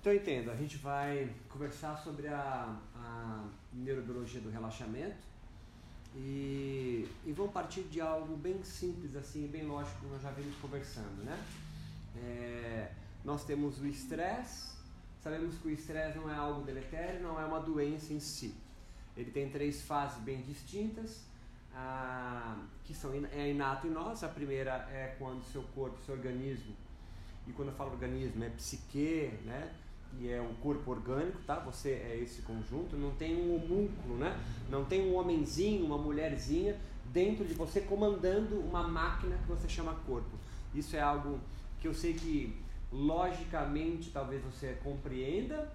Então entenda, a gente vai conversar sobre a, a neurobiologia do relaxamento e, e vamos partir de algo bem simples assim, bem lógico, nós já vimos conversando, né? É, nós temos o estresse, sabemos que o estresse não é algo deletério, não é uma doença em si. Ele tem três fases bem distintas, ah, que são é inato em nós. A primeira é quando seu corpo, seu organismo, e quando eu falo organismo é psique, né? E é o corpo orgânico, tá? Você é esse conjunto, não tem um homúnculo, né? Não tem um homenzinho, uma mulherzinha dentro de você comandando uma máquina que você chama corpo. Isso é algo que eu sei que logicamente talvez você compreenda,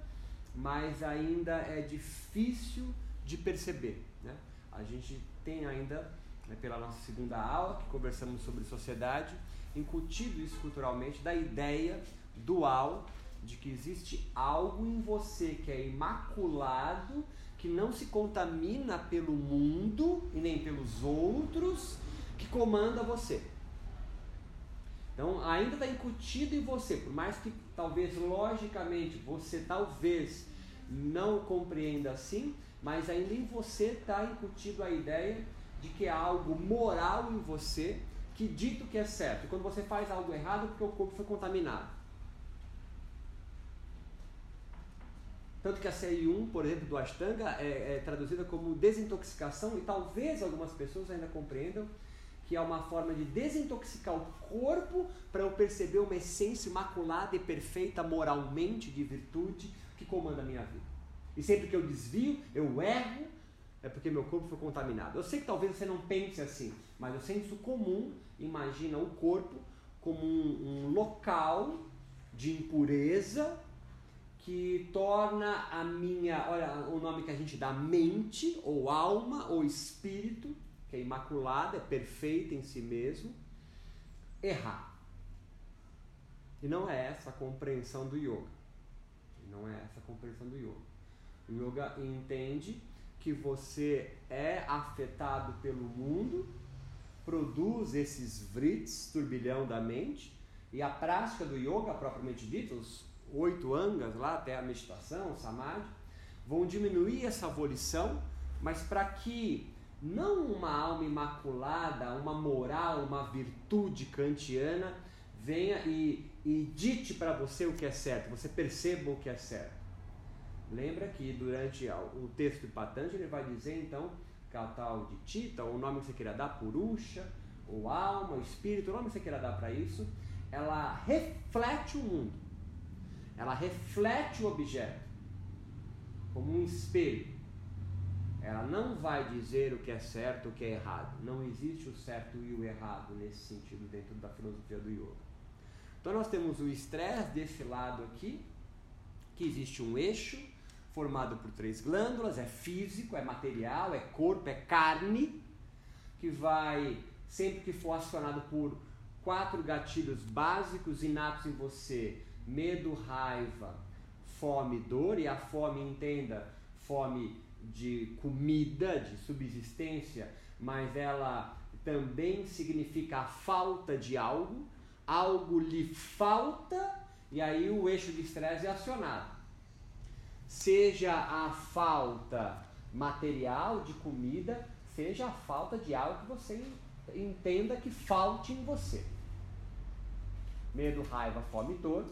mas ainda é difícil de perceber. Né? A gente tem ainda, né, pela nossa segunda aula, que conversamos sobre sociedade, incutido isso culturalmente da ideia dual de que existe algo em você que é imaculado, que não se contamina pelo mundo e nem pelos outros, que comanda você. Então ainda está incutido em você, por mais que talvez logicamente você talvez não compreenda assim, mas ainda em você está incutido a ideia de que há algo moral em você que dito que é certo. E quando você faz algo errado, é porque o corpo foi contaminado. Tanto que a CI1, por exemplo, do Ashtanga é, é traduzida como desintoxicação e talvez algumas pessoas ainda compreendam que é uma forma de desintoxicar o corpo para eu perceber uma essência imaculada e perfeita moralmente de virtude que comanda a minha vida. E sempre que eu desvio, eu erro, é porque meu corpo foi contaminado. Eu sei que talvez você não pense assim, mas o senso comum imagina o corpo como um, um local de impureza que torna a minha, olha, o nome que a gente dá mente ou alma ou espírito que é imaculada, é perfeita em si mesmo, errar. E não é essa a compreensão do yoga. Não é essa a compreensão do yoga. O yoga entende que você é afetado pelo mundo, produz esses vrits, turbilhão da mente, e a prática do yoga, propriamente dita, os oito angas lá, até a meditação, samadhi, vão diminuir essa volição, mas para que não uma alma imaculada, uma moral, uma virtude kantiana venha e, e dite para você o que é certo, você perceba o que é certo. Lembra que durante o texto de Patanjali ele vai dizer então que a tal de Tita, o nome que você queira dar, Purusha, ou alma, ou espírito, o nome que você queira dar para isso, ela reflete o mundo. Ela reflete o objeto como um espelho. Ela não vai dizer o que é certo o que é errado. Não existe o certo e o errado nesse sentido dentro da filosofia do yoga. Então nós temos o estresse desse lado aqui, que existe um eixo formado por três glândulas, é físico, é material, é corpo, é carne, que vai, sempre que for acionado por quatro gatilhos básicos inatos em você, medo, raiva, fome, dor, e a fome, entenda, fome de comida, de subsistência, mas ela também significa a falta de algo, algo lhe falta e aí o eixo de estresse é acionado. Seja a falta material de comida, seja a falta de algo que você entenda que falte em você. Medo, raiva, fome e dor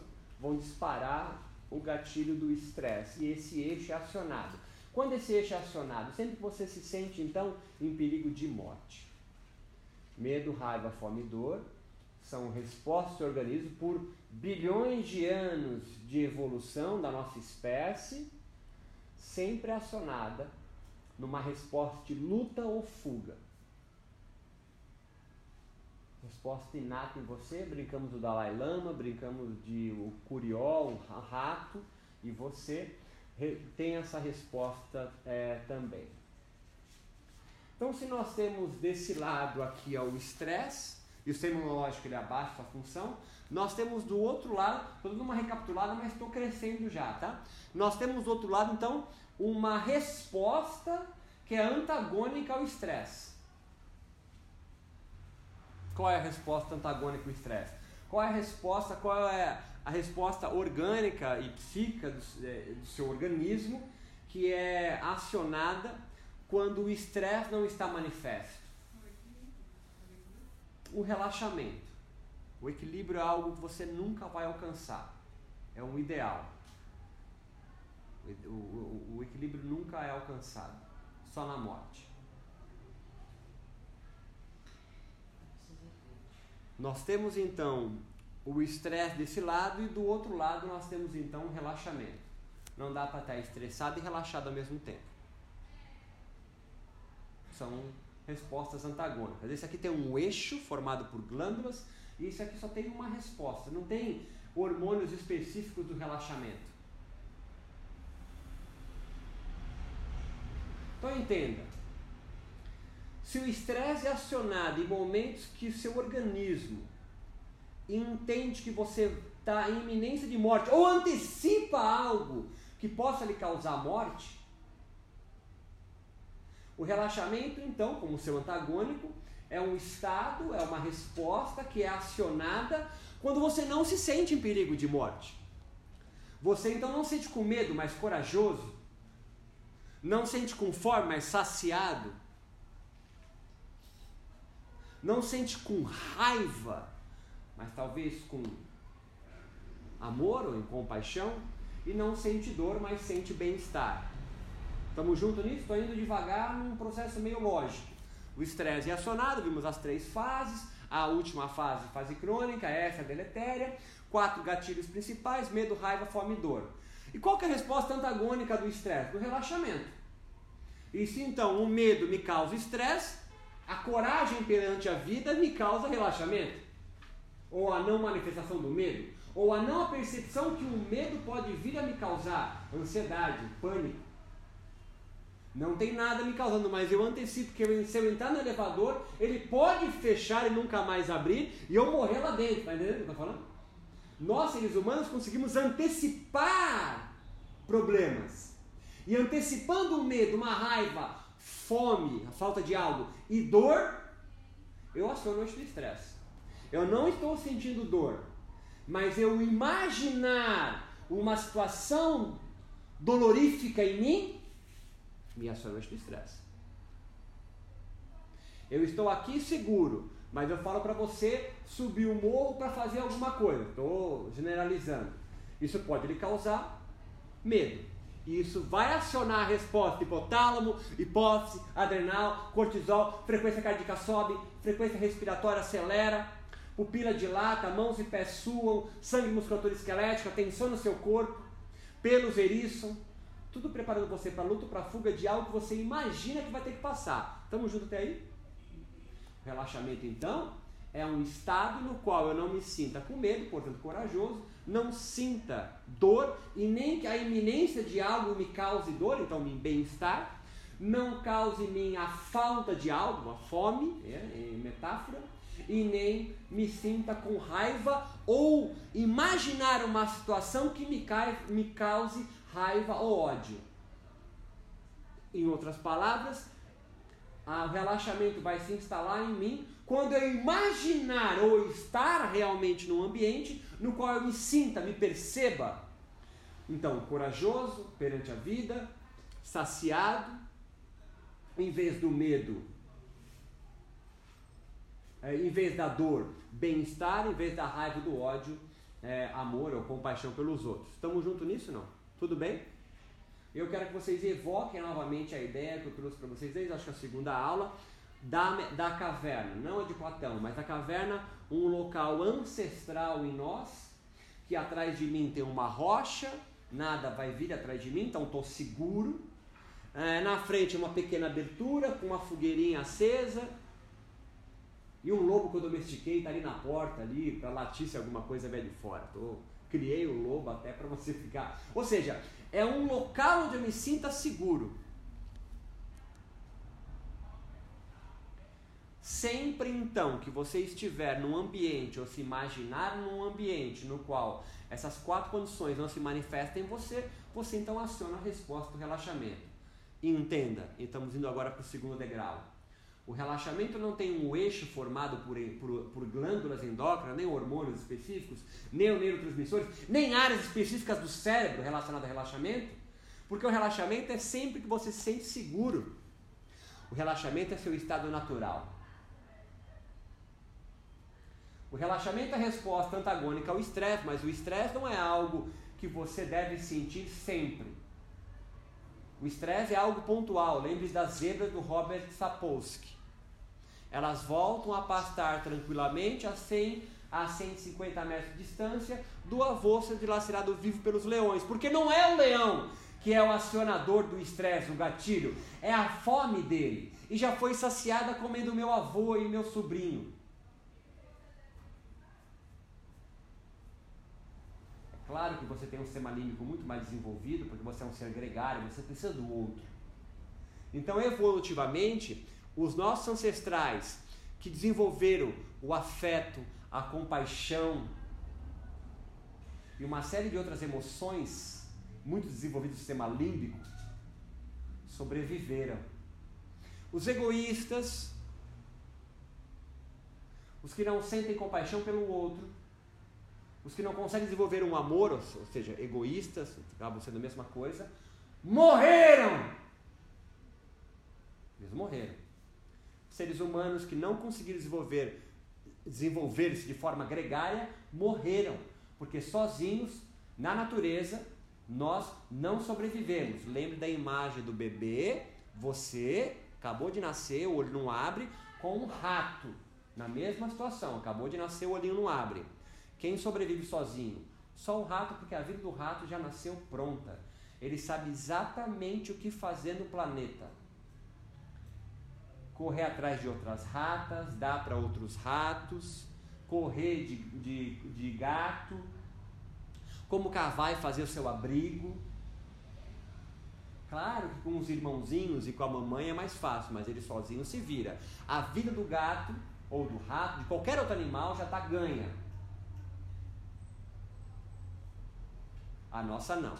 vão disparar o gatilho do estresse e esse eixo é acionado. Quando esse eixo é acionado, sempre que você se sente então em perigo de morte. Medo, raiva, fome e dor são respostas do organismo por bilhões de anos de evolução da nossa espécie, sempre acionada numa resposta de luta ou fuga. Resposta inata em você, brincamos do Dalai Lama, brincamos de o curió, um rato, e você tem essa resposta é, também. Então, se nós temos desse lado aqui ó, o estresse, e o sistema imunológico ele abaixa a função, nós temos do outro lado, estou dando uma recapitulada, mas estou crescendo já, tá? Nós temos do outro lado, então, uma resposta que é antagônica ao estresse. Qual é a resposta antagônica ao estresse? Qual é a resposta? Qual é a resposta orgânica e psíquica do, é, do seu organismo que é acionada quando o estresse não está manifesto? O relaxamento. O equilíbrio é algo que você nunca vai alcançar. É um ideal. O, o, o equilíbrio nunca é alcançado. Só na morte. Nós temos então o estresse desse lado e do outro lado nós temos então o relaxamento. Não dá para estar estressado e relaxado ao mesmo tempo. São respostas antagônicas. Esse aqui tem um eixo formado por glândulas e esse aqui só tem uma resposta. Não tem hormônios específicos do relaxamento. Então entenda. Se o estresse é acionado em momentos que o seu organismo entende que você está em iminência de morte ou antecipa algo que possa lhe causar morte, o relaxamento, então, como seu antagônico, é um estado, é uma resposta que é acionada quando você não se sente em perigo de morte. Você então não sente com medo, mas corajoso. Não sente com fome, mas saciado. Não sente com raiva, mas talvez com amor ou em compaixão. E não sente dor, mas sente bem-estar. Estamos juntos nisso? Estou indo devagar num processo meio lógico. O estresse é acionado, vimos as três fases. A última fase, fase crônica, essa é deletéria. Quatro gatilhos principais: medo, raiva, fome e dor. E qual é a resposta antagônica do estresse? Do relaxamento. E se então o medo me causa estresse, a coragem perante a vida me causa relaxamento. Ou a não manifestação do medo, ou a não percepção que o medo pode vir a me causar ansiedade, pânico, não tem nada me causando, mas eu antecipo que se eu entrar no elevador, ele pode fechar e nunca mais abrir e eu morrer lá dentro. Tá entendendo o que eu estou falando? Nós, seres humanos, conseguimos antecipar problemas. E antecipando o medo, uma raiva, fome, a falta de algo e dor, eu aciono o estresse. Eu não estou sentindo dor, mas eu imaginar uma situação dolorífica em mim me aciona o estresse. Eu estou aqui seguro, mas eu falo para você subir o morro para fazer alguma coisa. Estou generalizando. Isso pode lhe causar medo. E isso vai acionar a resposta hipotálamo, hipófise, adrenal, cortisol, frequência cardíaca sobe, frequência respiratória acelera, pupila dilata, mãos e pés suam, sangue musculatura esquelética, tensão no seu corpo, pelos eriçam, tudo preparando você para luta, para fuga de algo que você imagina que vai ter que passar. Estamos juntos até aí? Relaxamento, então, é um estado no qual eu não me sinta com medo, portanto corajoso, não sinta dor e nem que a iminência de algo me cause dor, então me bem-estar, não cause em mim a falta de algo, a fome, é, é metáfora, e nem me sinta com raiva ou imaginar uma situação que me, cai, me cause raiva ou ódio. Em outras palavras, o relaxamento vai se instalar em mim quando eu imaginar ou estar realmente num ambiente no qual eu me sinta, me perceba. Então, corajoso perante a vida, saciado, em vez do medo, é, em vez da dor, bem-estar, em vez da raiva do ódio, é, amor ou compaixão pelos outros. Estamos juntos nisso não? Tudo bem? Eu quero que vocês evoquem novamente a ideia que eu trouxe para vocês desde acho que a segunda aula da, da caverna, não a de Platão, mas a caverna, um local ancestral em nós, que atrás de mim tem uma rocha, nada vai vir atrás de mim, então estou seguro. É, na frente uma pequena abertura com uma fogueirinha acesa. E um lobo que eu domestiquei está ali na porta ali para latir se alguma coisa vier de fora. Tô criei o lobo até para você ficar. Ou seja, é um local onde eu me sinta seguro. Sempre então que você estiver num ambiente ou se imaginar num ambiente no qual essas quatro condições não se manifestam em você, você então aciona a resposta do relaxamento. E entenda, estamos indo agora para o segundo degrau. O relaxamento não tem um eixo formado por, por, por, glândulas endócrinas, nem hormônios específicos, nem neurotransmissores, nem áreas específicas do cérebro relacionadas ao relaxamento, porque o relaxamento é sempre que você se sente seguro. O relaxamento é seu estado natural. O relaxamento é a resposta antagônica ao estresse, mas o estresse não é algo que você deve sentir sempre. O estresse é algo pontual. Lembre-se das zebras do Robert Sapolsky. Elas voltam a pastar tranquilamente a 100 a 150 metros de distância do avô ser dilacerado vivo pelos leões. Porque não é o leão que é o acionador do estresse, o gatilho. É a fome dele. E já foi saciada comendo meu avô e meu sobrinho. Claro que você tem um sistema límbico muito mais desenvolvido, porque você é um ser gregário, você precisa do outro. Então, evolutivamente, os nossos ancestrais que desenvolveram o afeto, a compaixão e uma série de outras emoções muito desenvolvidas no sistema límbico sobreviveram. Os egoístas, os que não sentem compaixão pelo outro, os que não conseguem desenvolver um amor, ou seja, egoístas, acabam sendo a mesma coisa, morreram! Eles morreram. Seres humanos que não conseguiram desenvolver desenvolver-se de forma gregária morreram, porque sozinhos, na natureza, nós não sobrevivemos. Lembre da imagem do bebê, você acabou de nascer, o olho não abre, com um rato, na mesma situação, acabou de nascer, o olhinho não abre. Quem sobrevive sozinho? Só o rato, porque a vida do rato já nasceu pronta. Ele sabe exatamente o que fazer no planeta. Correr atrás de outras ratas, dar para outros ratos, correr de, de, de gato, como cavar e fazer o seu abrigo. Claro que com os irmãozinhos e com a mamãe é mais fácil, mas ele sozinho se vira. A vida do gato ou do rato, de qualquer outro animal, já está ganha. A nossa não.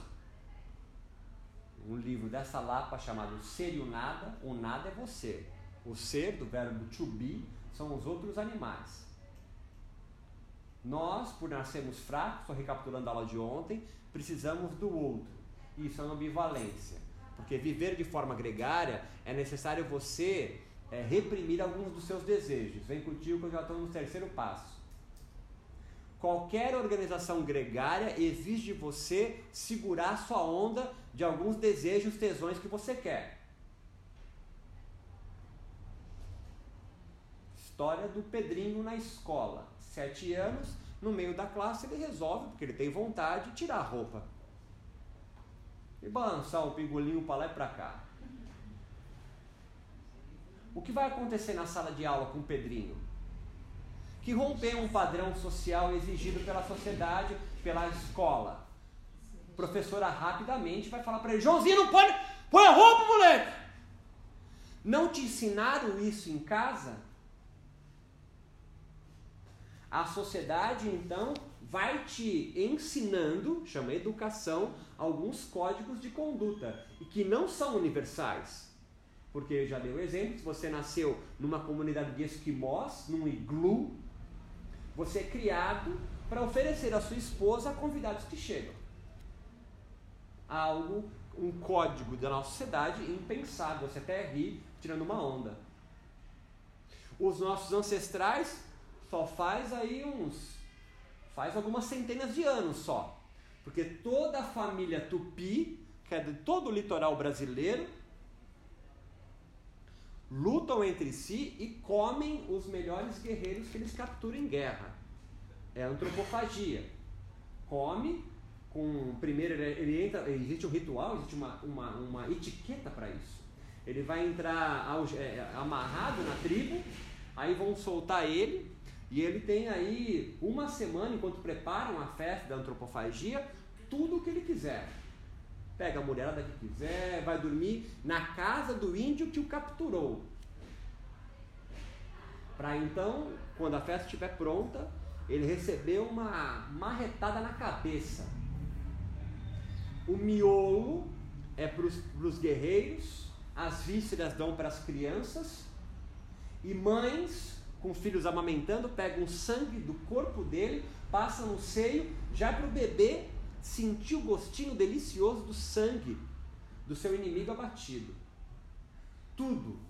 Um livro dessa lapa chamado Ser e o Nada, o nada é você. O ser, do verbo to be, são os outros animais. Nós, por nascermos fracos, estou recapitulando a aula de ontem, precisamos do outro. Isso é uma ambivalência. Porque viver de forma gregária é necessário você é, reprimir alguns dos seus desejos. Vem contigo que eu já estou no terceiro passo. Qualquer organização gregária exige de você segurar sua onda de alguns desejos, tesões que você quer. História do Pedrinho na escola. Sete anos, no meio da classe, ele resolve, porque ele tem vontade, de tirar a roupa. E balançar o pingolinho para lá e para cá. O que vai acontecer na sala de aula com o Pedrinho? Que rompeu um padrão social exigido pela sociedade, pela escola. A professora rapidamente vai falar para ele: Joãozinho, não pode. Põe a roupa, moleque! Não te ensinaram isso em casa? A sociedade então vai te ensinando, chama educação, alguns códigos de conduta e que não são universais. Porque eu já dei o exemplo, se você nasceu numa comunidade de esquimós, num iglu, você é criado para oferecer à sua esposa a convidados que chegam. Algo, um código da nossa sociedade impensável. Você até ri tirando uma onda. Os nossos ancestrais só faz aí uns. faz algumas centenas de anos só. Porque toda a família tupi, que é de todo o litoral brasileiro, lutam entre si e comem os melhores guerreiros que eles capturam em guerra. É antropofagia. Come com primeiro ele, entra, existe um ritual, existe uma, uma, uma etiqueta para isso. Ele vai entrar ao, é, amarrado na tribo, aí vão soltar ele e ele tem aí uma semana enquanto preparam a festa da antropofagia, tudo o que ele quiser pega a mulherada que quiser, vai dormir na casa do índio que o capturou. Para então, quando a festa estiver pronta, ele recebeu uma marretada na cabeça. O miolo é para os guerreiros, as vísceras dão para as crianças, E mães com filhos amamentando pegam o sangue do corpo dele, passam no seio, já para o bebê sentir o gostinho delicioso do sangue do seu inimigo abatido. Tudo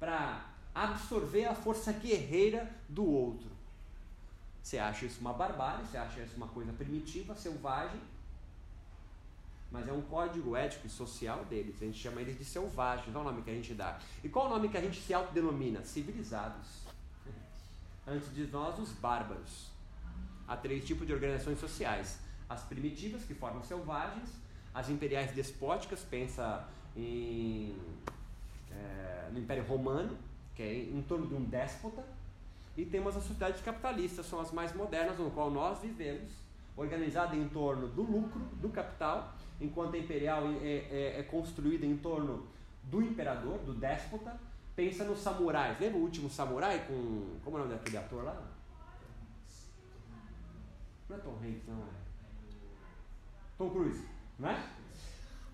para absorver a força guerreira do outro. Você acha isso uma barbárie, você acha isso uma coisa primitiva, selvagem, mas é um código ético e social deles. A gente chama eles de selvagens, é o nome que a gente dá. E qual o nome que a gente se autodenomina? Civilizados. Antes de nós, os bárbaros. Há três tipos de organizações sociais: as primitivas, que formam selvagens, as imperiais despóticas, pensa em, é, no Império Romano, que é em, torno de um déspota, e temos as sociedades capitalistas, são as mais modernas, no qual nós vivemos, organizada em torno do lucro, do capital, enquanto a imperial é, é, é construída em torno do imperador, do déspota. Pensa nos samurais. Lembra o último samurai com. Como é o nome daquele ator lá? Não é Tom Hanks, não é? Tom Cruise, não é?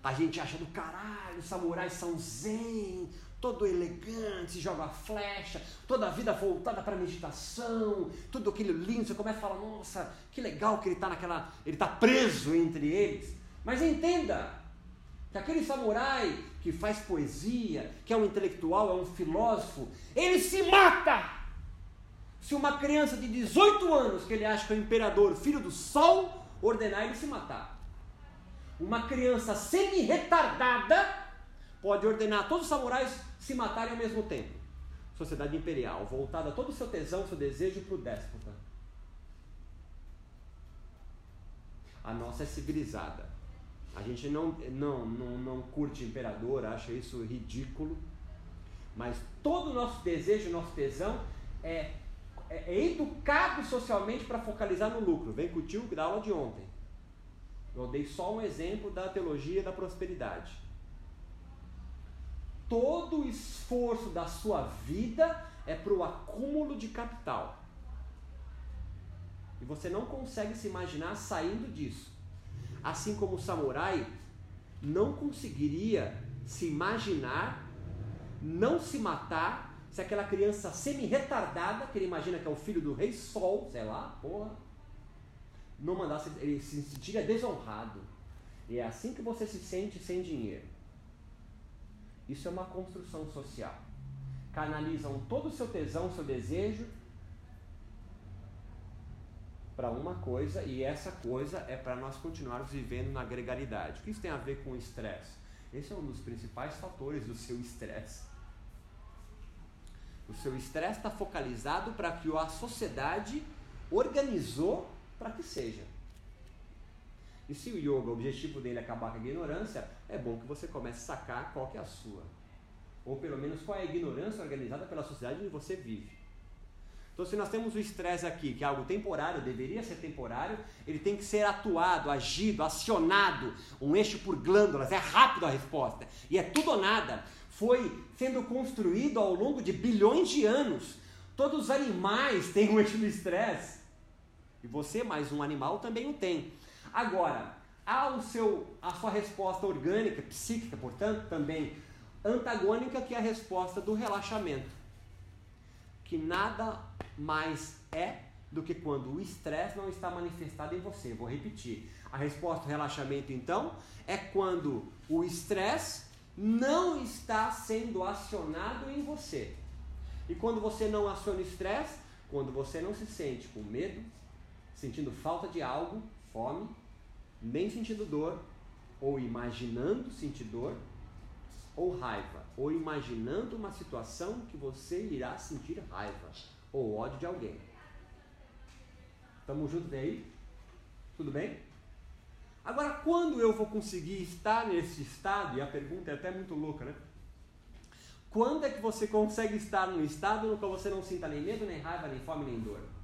A gente acha do caralho, os samurais são zen, todo elegante, joga flecha, toda a vida voltada para meditação, tudo aquilo lindo. Você começa a falar, nossa, que legal que ele está naquela. Ele está preso entre eles. Mas entenda que aquele samurai que faz poesia, que é um intelectual, é um filósofo, ele se mata! Se uma criança de 18 anos, que ele acha que é o imperador, filho do sol, ordenar ele se matar. Uma criança semi-retardada pode ordenar todos os samurais se matarem ao mesmo tempo. Sociedade imperial, voltada todo o seu tesão, seu desejo para o déspota. A nossa é civilizada. A gente não, não, não, não curte imperador, acha isso ridículo. Mas todo o nosso desejo, nosso tesão é, é, é educado socialmente para focalizar no lucro. Vem com o tio da aula de ontem. Eu dei só um exemplo da teologia da prosperidade. Todo o esforço da sua vida é para o acúmulo de capital. E você não consegue se imaginar saindo disso assim como o samurai não conseguiria se imaginar não se matar se aquela criança semi-retardada, que ele imagina que é o filho do rei Sol, sei lá, porra, não mandasse, ele se sentiria desonrado. E é assim que você se sente sem dinheiro. Isso é uma construção social. Canalizam todo o seu tesão, seu desejo para uma coisa e essa coisa é para nós continuarmos vivendo na gregaridade. O que isso tem a ver com o estresse? Esse é um dos principais fatores do seu estresse. O seu estresse está focalizado para que a sociedade organizou para que seja. E se o yoga, o objetivo dele é acabar com a ignorância, é bom que você comece a sacar qual que é a sua. Ou pelo menos qual é a ignorância organizada pela sociedade onde você vive. Então, se nós temos o estresse aqui, que é algo temporário, deveria ser temporário, ele tem que ser atuado, agido, acionado, um eixo por glândulas, é rápido a resposta. E é tudo ou nada. Foi sendo construído ao longo de bilhões de anos. Todos os animais têm um eixo do estresse. E você, mais um animal, também o tem. Agora, há o seu, a sua resposta orgânica, psíquica, portanto, também antagônica, que é a resposta do relaxamento que nada mais é do que quando o estresse não está manifestado em você. Vou repetir. A resposta ao relaxamento, então, é quando o estresse não está sendo acionado em você. E quando você não aciona o estresse, quando você não se sente com medo, sentindo falta de algo, fome, nem sentindo dor, ou imaginando sentir dor, ou raiva, ou imaginando uma situação que você irá sentir raiva ou ódio de alguém. Tamo junto aí? Tudo bem? Agora, quando eu vou conseguir estar nesse estado, e a pergunta é até muito louca, né? Quando é que você consegue estar num estado no qual você não sinta nem medo, nem raiva, nem fome, nem dor?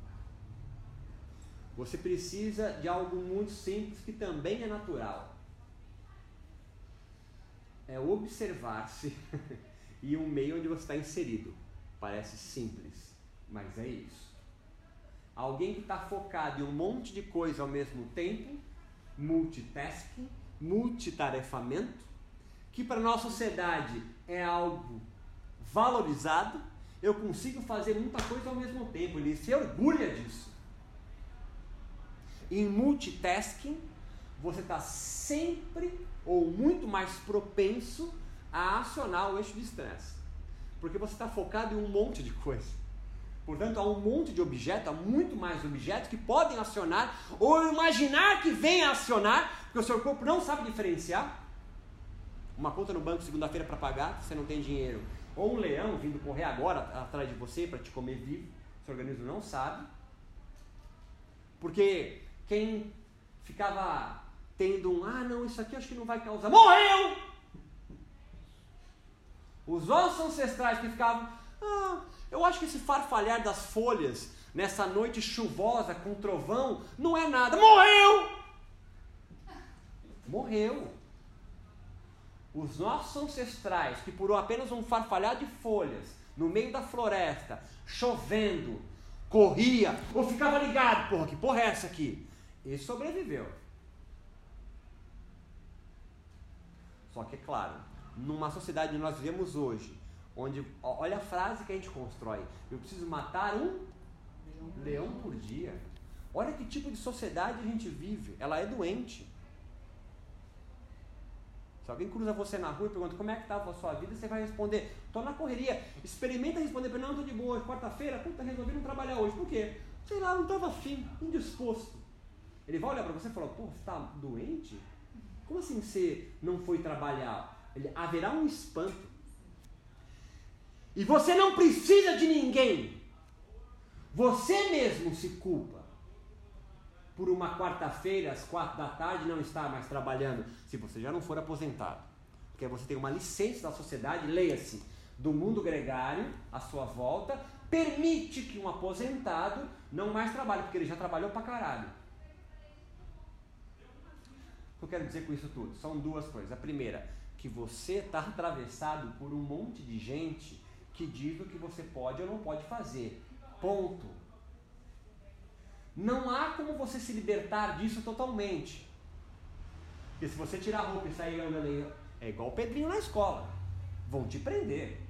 Você precisa de algo muito simples que também é natural é observar-se e o meio onde você está inserido. Parece simples, mas é isso. Alguém que está focado em um monte de coisa ao mesmo tempo, multitasking, multitarefamento, que para a nossa sociedade é algo valorizado eu consigo fazer muita coisa ao mesmo tempo. Ele se orgulha disso. Em multitasking, você está sempre ou muito mais propenso a acionar o eixo de estresse. Porque você está focado em um monte de coisa. Portanto, há um monte de objetos, há muito mais objetos que podem acionar ou imaginar que venha acionar, porque o seu corpo não sabe diferenciar. Uma conta no banco segunda-feira para pagar, você não tem dinheiro. Ou um leão vindo correr agora atrás de você para te comer vivo, seu organismo não sabe. Porque quem ficava tendo um, ah não, isso aqui acho que não vai causar, morreu! Os ossos ancestrais que ficavam, ah, eu acho que esse farfalhar das folhas nessa noite chuvosa com trovão não é nada, morreu! Morreu. Os nossos ancestrais, que por apenas um farfalhar de folhas, no meio da floresta, chovendo, corria, ou ficava ligado, porra, que porra é essa aqui? Ele sobreviveu. Só que, é claro, numa sociedade que nós vivemos hoje, onde, olha a frase que a gente constrói: eu preciso matar um leão por dia. Olha que tipo de sociedade a gente vive. Ela é doente. Se alguém cruza você na rua e pergunta como é que estava a sua vida, você vai responder, estou na correria. Experimenta responder para não, estou de boa, quarta-feira, puta, resolvi não trabalhar hoje. Por quê? Sei lá, não estava afim, indisposto. Ele vai olhar para você e falar, pô, você está doente? Como assim você não foi trabalhar? Ele, haverá um espanto. E você não precisa de ninguém. Você mesmo se culpa por uma quarta-feira, às quatro da tarde, não estar mais trabalhando, se você já não for aposentado. Porque você tem uma licença da sociedade, leia-se, do mundo gregário à sua volta, permite que um aposentado não mais trabalhe, porque ele já trabalhou pra caralho que eu quero dizer com isso tudo? São duas coisas. A primeira, que você está atravessado por um monte de gente que diz o que você pode ou não pode fazer. Ponto. Não há como você se libertar disso totalmente. Porque se você tirar a roupa e sair andando aí, é igual o Pedrinho na escola. Vão te prender.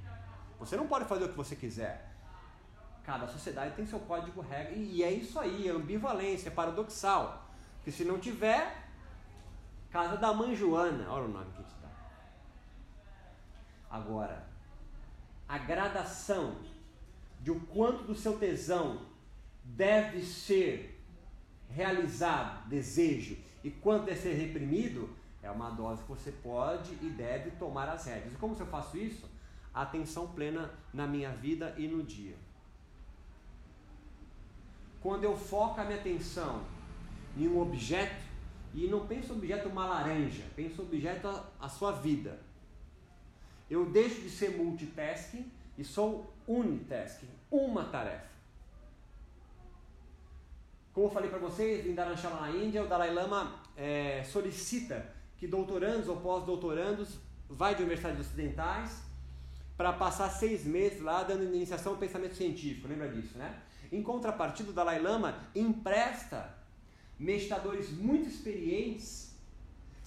Você não pode fazer o que você quiser. Cada sociedade tem seu código regra. E é isso aí, é ambivalência, é paradoxal. Porque se não tiver, Casa da Mãe Joana, olha o nome que está. Agora, a gradação de o quanto do seu tesão deve ser realizado, desejo, e quanto deve ser reprimido, é uma dose que você pode e deve tomar as rédeas. E como eu faço isso? Atenção plena na minha vida e no dia. Quando eu foco a minha atenção em um objeto, e não pensa objeto uma laranja, pensa objeto a, a sua vida. Eu deixo de ser multitasking e sou unitasking, uma tarefa. Como eu falei para vocês, em Dharamshala na Índia, o Dalai Lama é, solicita que doutorandos ou pós-doutorandos vai de universidades ocidentais para passar seis meses lá dando iniciação ao pensamento científico, lembra disso, né? Em contrapartida, o Dalai Lama empresta meditadores muito experientes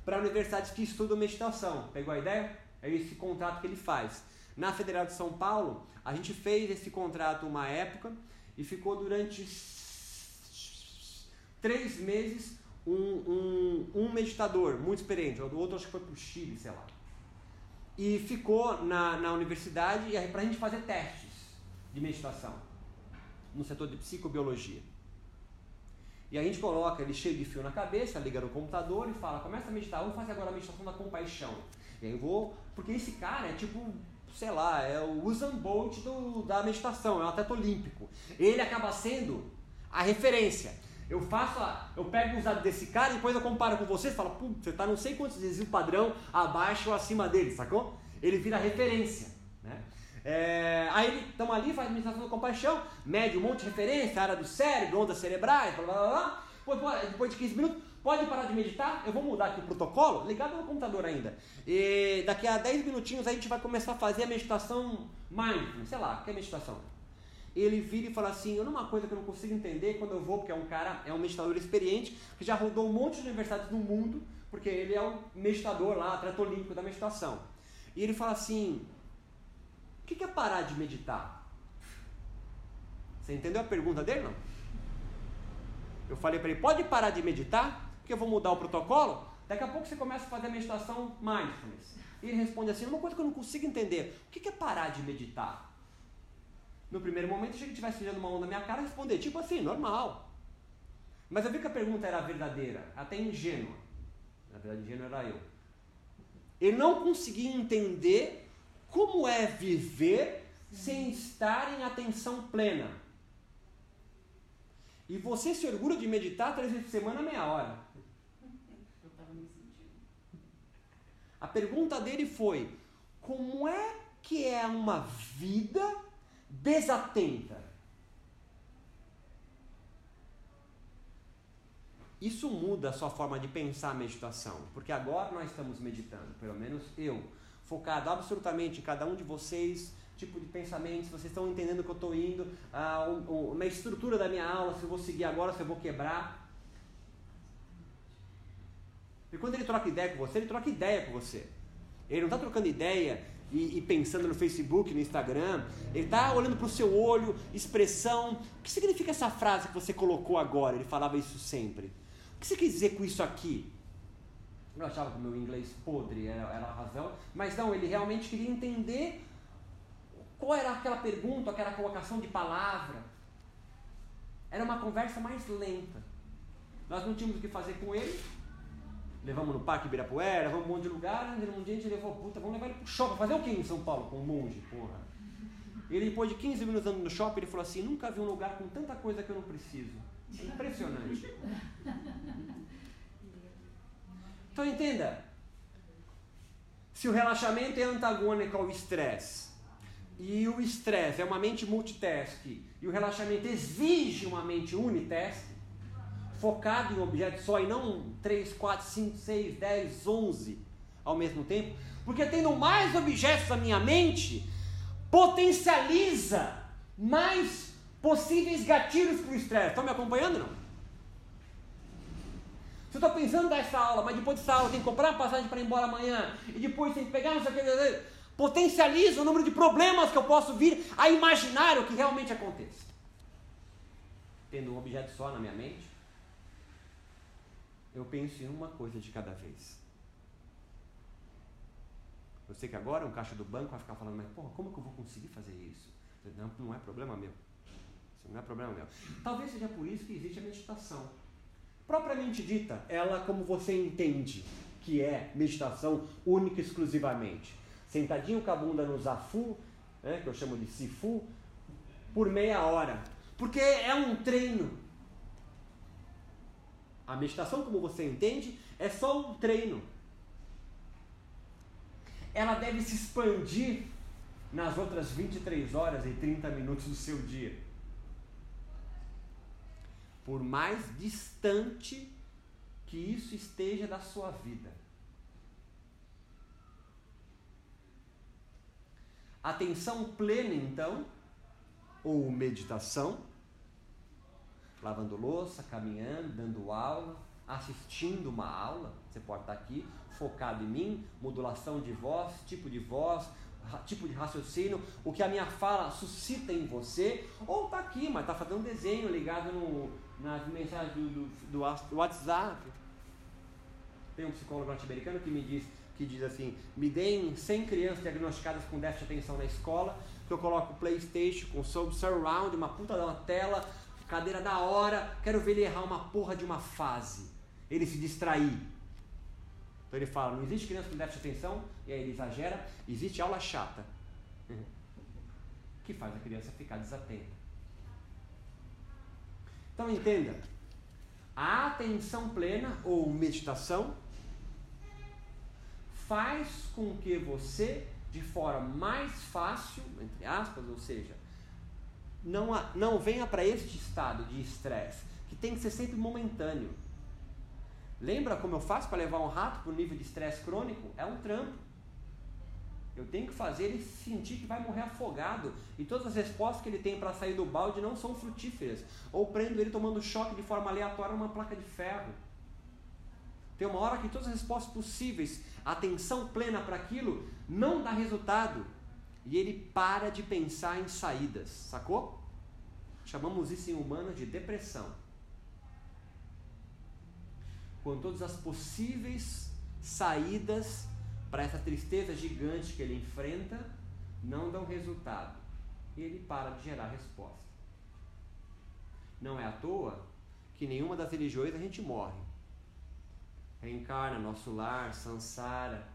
para universidades que estudam meditação. Pegou a ideia? É esse contrato que ele faz. Na Federal de São Paulo, a gente fez esse contrato uma época e ficou durante três meses um, um, um meditador muito experiente, o outro acho que foi para o Chile, sei lá. E ficou na, na universidade para a gente fazer testes de meditação no setor de psicobiologia. E a gente coloca ele cheio de fio na cabeça, liga no computador e fala, começa a meditar, vamos fazer agora a meditação da compaixão. E aí eu vou, porque esse cara é tipo, sei lá, é o Usain Bolt do, da meditação, é um atleta olímpico. Ele acaba sendo a referência. Eu faço, a, eu pego os dados desse cara e depois eu comparo com você e falo, você tá não sei quantos vezes o padrão abaixo ou acima dele, sacou? Ele vira referência, né? É, aí estamos ali, faz administração da compaixão, mede um monte de referência, área do cérebro, ondas cerebrais, blá blá blá. Depois, depois de 15 minutos, pode parar de meditar? Eu vou mudar aqui o protocolo, ligado no computador ainda. E daqui a 10 minutinhos a gente vai começar a fazer a meditação mindfulness, sei lá, que é meditação. Ele vira e fala assim, uma coisa que eu não consigo entender quando eu vou, porque é um cara, é um meditador experiente, que já rodou um monte de universidades no mundo, porque ele é um meditador lá, atleta olímpico da meditação. E ele fala assim, o que é parar de meditar? Você entendeu a pergunta dele não? Eu falei para ele, pode parar de meditar, porque eu vou mudar o protocolo. Daqui a pouco você começa a fazer a meditação mindfulness. E ele responde assim, uma coisa que eu não consigo entender, o que é parar de meditar? No primeiro momento, achei que estivesse tirando uma onda na minha cara e responder, tipo assim, normal. Mas eu vi que a pergunta era verdadeira, até ingênua. Na verdade, ingênua era eu. Ele não conseguia entender como é viver sem estar em atenção plena. E você se orgulha de meditar três vezes por semana, meia hora. Eu estava me sentindo. A pergunta dele foi: como é que é uma vida desatenta? Isso muda a sua forma de pensar a meditação, porque agora nós estamos meditando, pelo menos eu, focado absolutamente em cada um de vocês, tipo de pensamento, se vocês estão entendendo que eu estou indo, ah, uma estrutura da minha aula, se eu vou seguir agora, se eu vou quebrar. E quando ele troca ideia com você, ele troca ideia com você. Ele não está trocando ideia e, e, pensando no Facebook, no Instagram. Ele está olhando para o seu olho, expressão. O que significa essa frase que você colocou agora? Ele falava isso sempre. O que você quer dizer com isso aqui? Eu achava que o meu inglês podre era, era a razão, mas não, ele realmente queria entender qual era aquela pergunta, aquela colocação de palavra. Era uma conversa mais lenta. Nós não tínhamos o que fazer com ele. Levamos no Parque Ibirapuera, vamos um monte de lugar. Um dia a gente levou, puta, vamos levar ele pro shopping. Fazer o que em São Paulo com um monge, porra? Ele, depois de 15 minutos andando no shopping, ele falou assim: nunca vi um lugar com tanta coisa que eu não preciso. É impressionante. Então entenda. Se o relaxamento é antagônico ao estresse, e o estresse é uma mente multitask, e o relaxamento exige uma mente unitask, focado em um objeto só e não 3, 4, 5, 6, 10, 11 ao mesmo tempo, porque tendo mais objetos na minha mente, potencializa mais possíveis gatilhos para o estresse. Estão me acompanhando não? Eu estou pensando dessa aula, mas depois dessa aula tem que comprar uma passagem para ir embora amanhã, e depois tem que pegar não sei o que, potencializa o número de problemas que eu posso vir a imaginar o que realmente aconteça. Tendo um objeto só na minha mente, eu penso em uma coisa de cada vez. Eu sei que agora um caixa do banco vai ficar falando, mas porra, como que eu vou conseguir fazer isso? Não, não é problema meu. Isso não é problema meu. Talvez seja por isso que existe a meditação. Propriamente dita, ela como você entende que é meditação única e exclusivamente. Sentadinho com a bunda no zafu, né, que eu chamo de sifu, por meia hora. Porque é um treino. A meditação, como você entende, é só um treino. Ela deve se expandir nas outras 23 horas e 30 minutos do seu dia por mais distante que isso esteja da sua vida. Atenção plena, então, ou meditação, lavando louça, caminhando, dando aula, assistindo uma aula, você pode estar aqui, focado em mim, modulação de voz, tipo de voz, tipo de raciocínio, o que a minha fala suscita em você, ou está aqui, mas está fazendo um desenho ligado no, nas mensagens do, do, do, WhatsApp. Tem um psicólogo norte-americano que me diz que diz assim: me deem 100 crianças diagnosticadas com déficit de atenção na escola, que eu coloco PlayStation com surround, uma puta da tela, cadeira da hora, quero ver ele errar uma porra de uma fase, ele se distrair. Então ele fala: não existe criança com déficit de atenção, e aí ele exagera, existe aula chata, que faz a criança ficar desatenta. Então entenda, a atenção plena ou meditação faz com que você, de forma mais fácil, entre aspas, ou seja, não, não venha para este estado de estresse, que tem que ser sempre momentâneo. Lembra como eu faço para levar um rato para o nível de estresse crônico? É um trampo. Eu tenho que fazer ele sentir que vai morrer afogado. E todas as respostas que ele tem para sair do balde não são frutíferas. Ou prendo ele tomando choque de forma aleatória numa placa de ferro. Tem uma hora que todas as respostas possíveis, atenção plena para aquilo, não dá resultado. E ele para de pensar em saídas, sacou? chamamos isso em humano de depressão. Quando todas as possíveis saídas para essa tristeza gigante que ele enfrenta não dão resultado. E ele para de gerar resposta. Não é à toa que nenhuma das religiões a gente morre. Reencarna, nosso lar, sansara.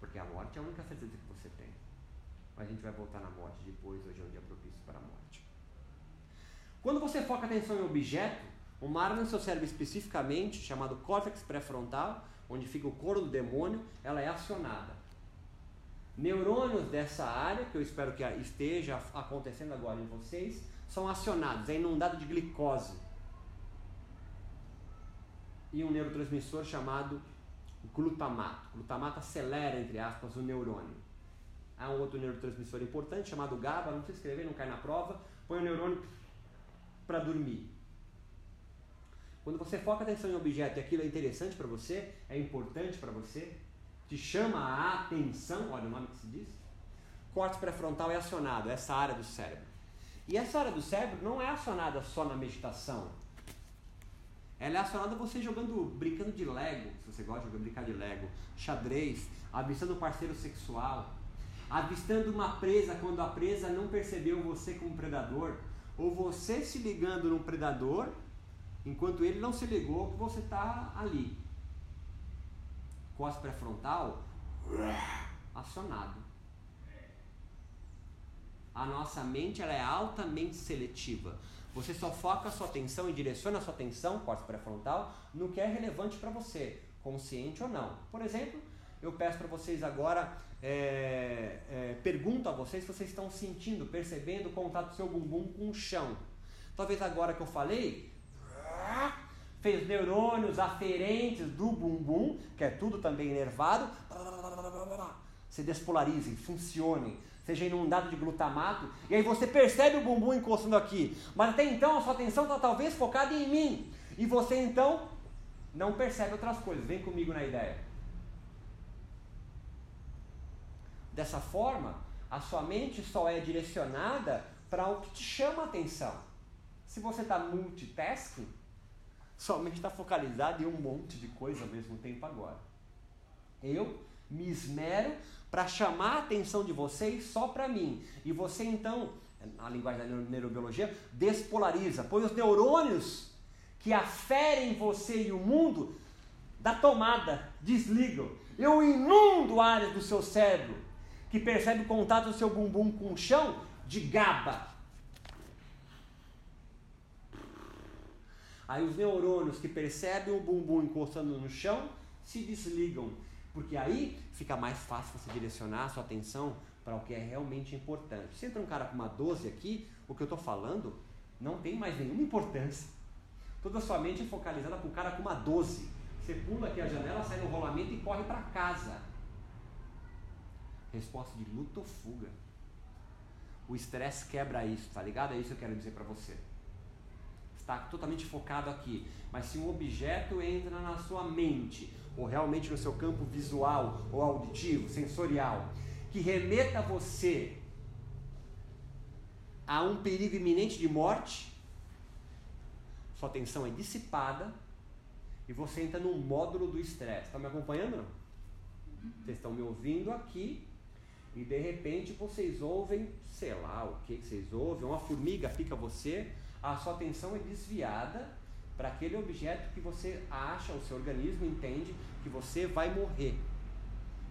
Porque a morte é a única certeza que você tem. Mas a gente vai voltar na morte depois, hoje é um dia propício para a morte. Quando você foca a atenção em objeto, uma área no seu cérebro especificamente, chamado córtex pré-frontal, onde fica o couro do demônio, ela é acionada. Neurônios dessa área, que eu espero que esteja acontecendo agora em vocês, são acionados, é inundado de glicose. E um neurotransmissor chamado glutamato. Glutamato acelera, entre aspas, o neurônio. Há um outro neurotransmissor importante chamado GABA, não precisa escrever, não cai na prova. Põe o neurônio para dormir. Quando você foca a atenção em um objeto e aquilo é interessante para você, é importante para você, te chama a atenção, olha o nome que se diz, corte pré-frontal é acionado, essa área do cérebro. E essa área do cérebro não é acionada só na meditação. Ela é acionada você jogando, brincando de Lego, se você gosta de brincar de Lego, xadrez, avistando um parceiro sexual, avistando uma presa quando a presa não percebeu você como predador, ou você se ligando num predador enquanto ele não se ligou que você está ali. Costa pré-frontal acionado. A nossa mente ela é altamente seletiva. Você só foca a sua atenção e direciona a sua atenção, corte pré-frontal, no que é relevante para você, consciente ou não. Por exemplo, eu peço para vocês agora, é, é, pergunto a vocês se vocês estão sentindo, percebendo o contato do seu bumbum com o chão. Talvez agora que eu falei, fez neurônios aferentes do bumbum, que é tudo também inervado, se despolarizem, funcionem, seja inundado de glutamato, e aí você percebe o bumbum encostando aqui, mas até então a sua atenção está talvez focada em mim, e você então não percebe outras coisas. Vem comigo na ideia. Dessa forma, a sua mente só é direcionada para o que te chama a atenção. Se você está multitasking, somente está focalizado em um monte de coisa ao mesmo tempo agora. Eu me esmero para chamar a atenção de vocês só para mim. E você então, na linguagem da neurobiologia, despolariza, põe os neurônios que aferem você e o mundo da tomada, desligam. Eu inundo áreas do seu cérebro que percebe o contato do seu bumbum com o chão de GABA, Aí os neurônios que percebem o bumbum encostando no chão se desligam, porque aí fica mais fácil você direcionar a sua atenção para o que é realmente importante. Se entra um cara com uma 12 aqui, o que eu estou falando não tem mais nenhuma importância. Toda a sua mente é focalizada para um cara com uma 12. Você pula aqui a janela, sai no rolamento e corre para casa. Resposta de luta ou fuga. O estresse quebra isso, tá ligado? É isso que eu quero dizer para você está totalmente focado aqui. Mas se um objeto entra na sua mente, ou realmente no seu campo visual ou auditivo, sensorial, que remeta você a um perigo iminente de morte, sua atenção é dissipada e você entra no módulo do estresse. Está me acompanhando? Vocês estão me ouvindo aqui e de repente vocês ouvem, sei lá o que, que vocês ouvem, uma formiga pica você, a sua atenção é desviada para aquele objeto que você acha, o seu organismo entende que você vai morrer.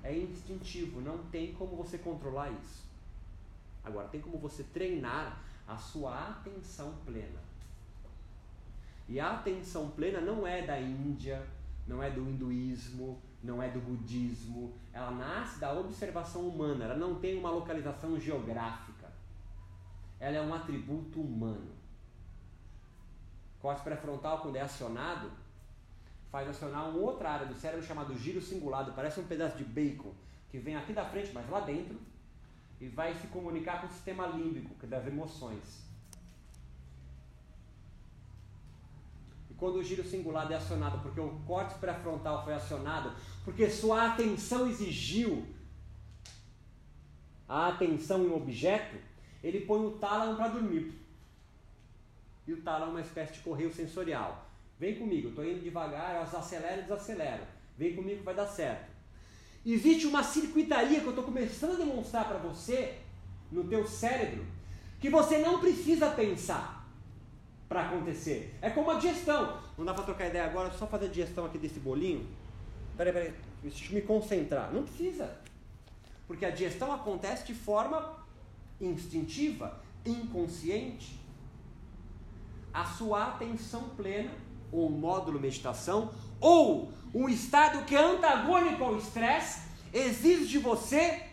É instintivo, não tem como você controlar isso. Agora, tem como você treinar a sua atenção plena. E a atenção plena não é da Índia, não é do hinduísmo, não é do budismo. Ela nasce da observação humana, ela não tem uma localização geográfica. Ela é um atributo humano. Corte pré-frontal, quando é acionado, faz acionar uma outra área do cérebro chamado giro cingulado, parece um pedaço de bacon, que vem aqui da frente, mas lá dentro, e vai se comunicar com o sistema límbico, que é das emoções. E quando o giro cingulado é acionado, porque o corte pré-frontal foi acionado, porque sua atenção exigiu a atenção em um objeto, ele põe o tálamo para dormir. E o tálamo é uma espécie de correio sensorial. Vem comigo, estou indo devagar, eu acelero e desacelero. Vem comigo vai dar certo. Existe uma circuitaria que eu estou começando a demonstrar para você, no teu cérebro, que você não precisa pensar para acontecer. É como a digestão. Não dá para trocar ideia agora, só fazer a digestão aqui desse bolinho. Peraí, peraí, deixa eu me concentrar. Não precisa. Porque a digestão acontece de forma instintiva, inconsciente. A sua atenção plena, ou módulo meditação, ou um estado que é antagônico ao estresse, exige de você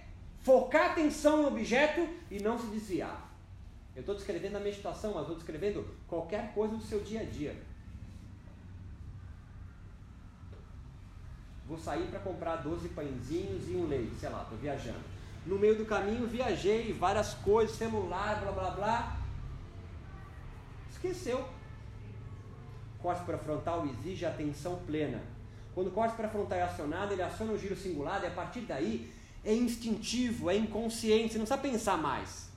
focar atenção no objeto e não se desviar. Eu estou descrevendo a meditação, mas estou descrevendo qualquer coisa do seu dia a dia. Vou sair para comprar 12 pãezinhos e um leite, sei lá, estou viajando. No meio do caminho viajei, várias coisas, celular, blá blá blá. Esqueceu. Corte frontal exige atenção plena. Quando o corte frontal é acionado, ele aciona o giro singular e a partir daí é instintivo, é inconsciente, você não precisa pensar mais.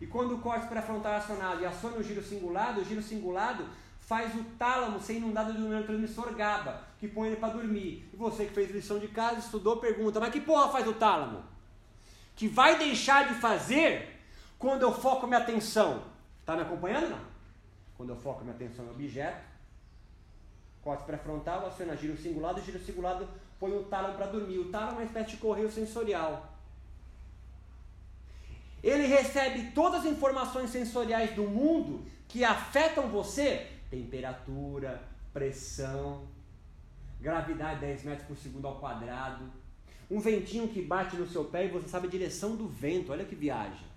E quando o corte pré-frontal é acionado e aciona o giro cingulado, o giro cingulado faz o tálamo ser inundado um neurotransmissor GABA, que põe ele para dormir. E você que fez lição de casa, estudou, pergunta, mas que porra faz o tálamo? Que vai deixar de fazer quando eu foco minha atenção. Está me acompanhando não? Quando eu foco minha atenção no objeto, corte pré-frontal, aciona giro cingulado, giro cingulado põe o tálamo para dormir. O tálamo é uma espécie de correio sensorial. Ele recebe todas as informações sensoriais do mundo que afetam você: temperatura, pressão, gravidade 10 metros por segundo ao quadrado, um ventinho que bate no seu pé e você sabe a direção do vento. Olha que viagem.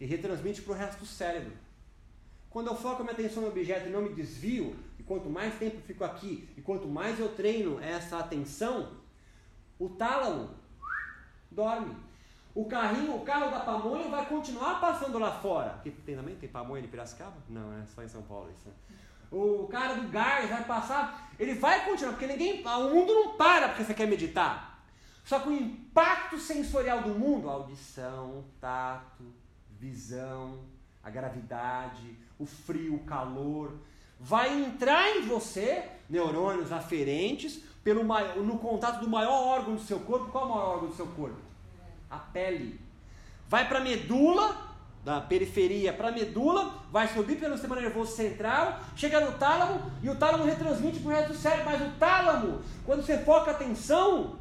E retransmite para o resto do cérebro. Quando eu foco a minha atenção no objeto e não me desvio, e quanto mais tempo fico aqui, e quanto mais eu treino essa atenção, o tálamo dorme. O carrinho, o carro da pamonha vai continuar passando lá fora. Que tem também? Tem pamonha de Piracicaba? Não, é só em São Paulo isso. Né? O cara do gás vai passar, ele vai continuar, porque ninguém, o mundo não para porque você quer meditar. Só que o impacto sensorial do mundo, audição, tato, visão, a gravidade, o frio, o calor, vai entrar em você, neurônios aferentes, pelo maior, no contato do maior órgão do seu corpo. Qual é o maior órgão do seu corpo? A pele. Vai para a medula, da periferia para a medula, vai subir pelo sistema nervoso central, chega no tálamo e o tálamo retransmite para o resto do cérebro. Mas o tálamo, quando você foca a atenção,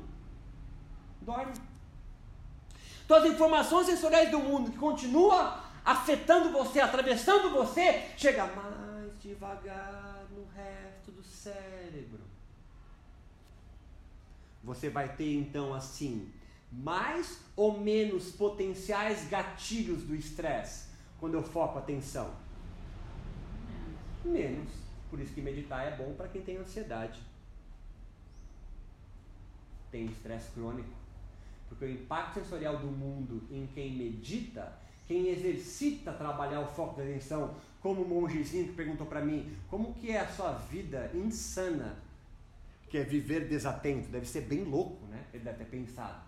dorme. Então as informações sensoriais do mundo que continua afetando você, atravessando você, chega mais devagar no resto do cérebro você vai ter então assim mais ou menos potenciais gatilhos do estresse quando eu foco a atenção? Menos. Por isso que meditar é bom para quem tem ansiedade. Tem estresse crônico. Porque o impacto sensorial do mundo em quem medita, quem exercita trabalhar o foco da atenção, como o mongezinho que perguntou para mim, como que é a sua vida insana que é viver desatento. Deve ser bem louco, né? Ele deve ter pensado.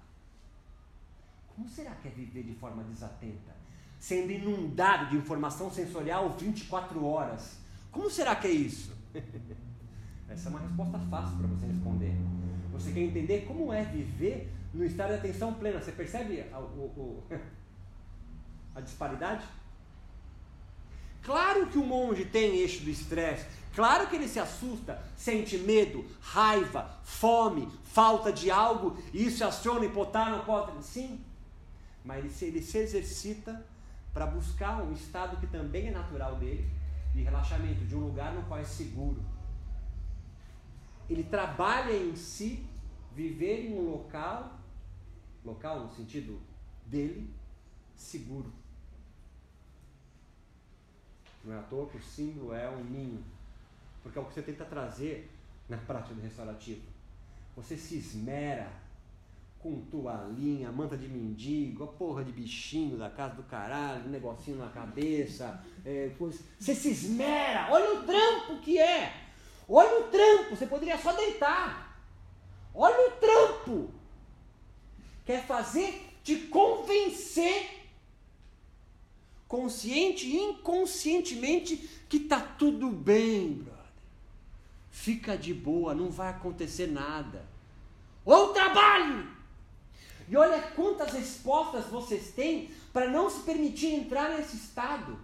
Como será que é viver de forma desatenta? Sendo inundado de informação sensorial 24 horas. Como será que é isso? Essa é uma resposta fácil para você responder. Você quer entender como é viver no estado de atenção plena. Você percebe a, o, o, a disparidade? Claro que o monge tem eixo do estresse, Claro que ele se assusta, sente medo, raiva, fome, falta de algo, e isso aciona hipotálamo. Sim, mas ele se, ele se exercita para buscar um estado que também é natural dele, de relaxamento, de um lugar no qual é seguro. Ele trabalha em si, viver em um local, local no sentido dele, seguro. Não é à toa que o símbolo é um ninho porque é o que você tenta trazer na prática do restaurativo. Você se esmera com toalhinha, manta de mendigo, a porra de bichinho da casa do caralho, um negocinho na cabeça. É, você se esmera, olha o trampo que é! Olha o trampo, você poderia só deitar. Olha o trampo! quer fazer te convencer, consciente e inconscientemente, que tá tudo bem, brother. Fica de boa, não vai acontecer nada. Ou trabalhe! E olha quantas respostas vocês têm para não se permitir entrar nesse estado.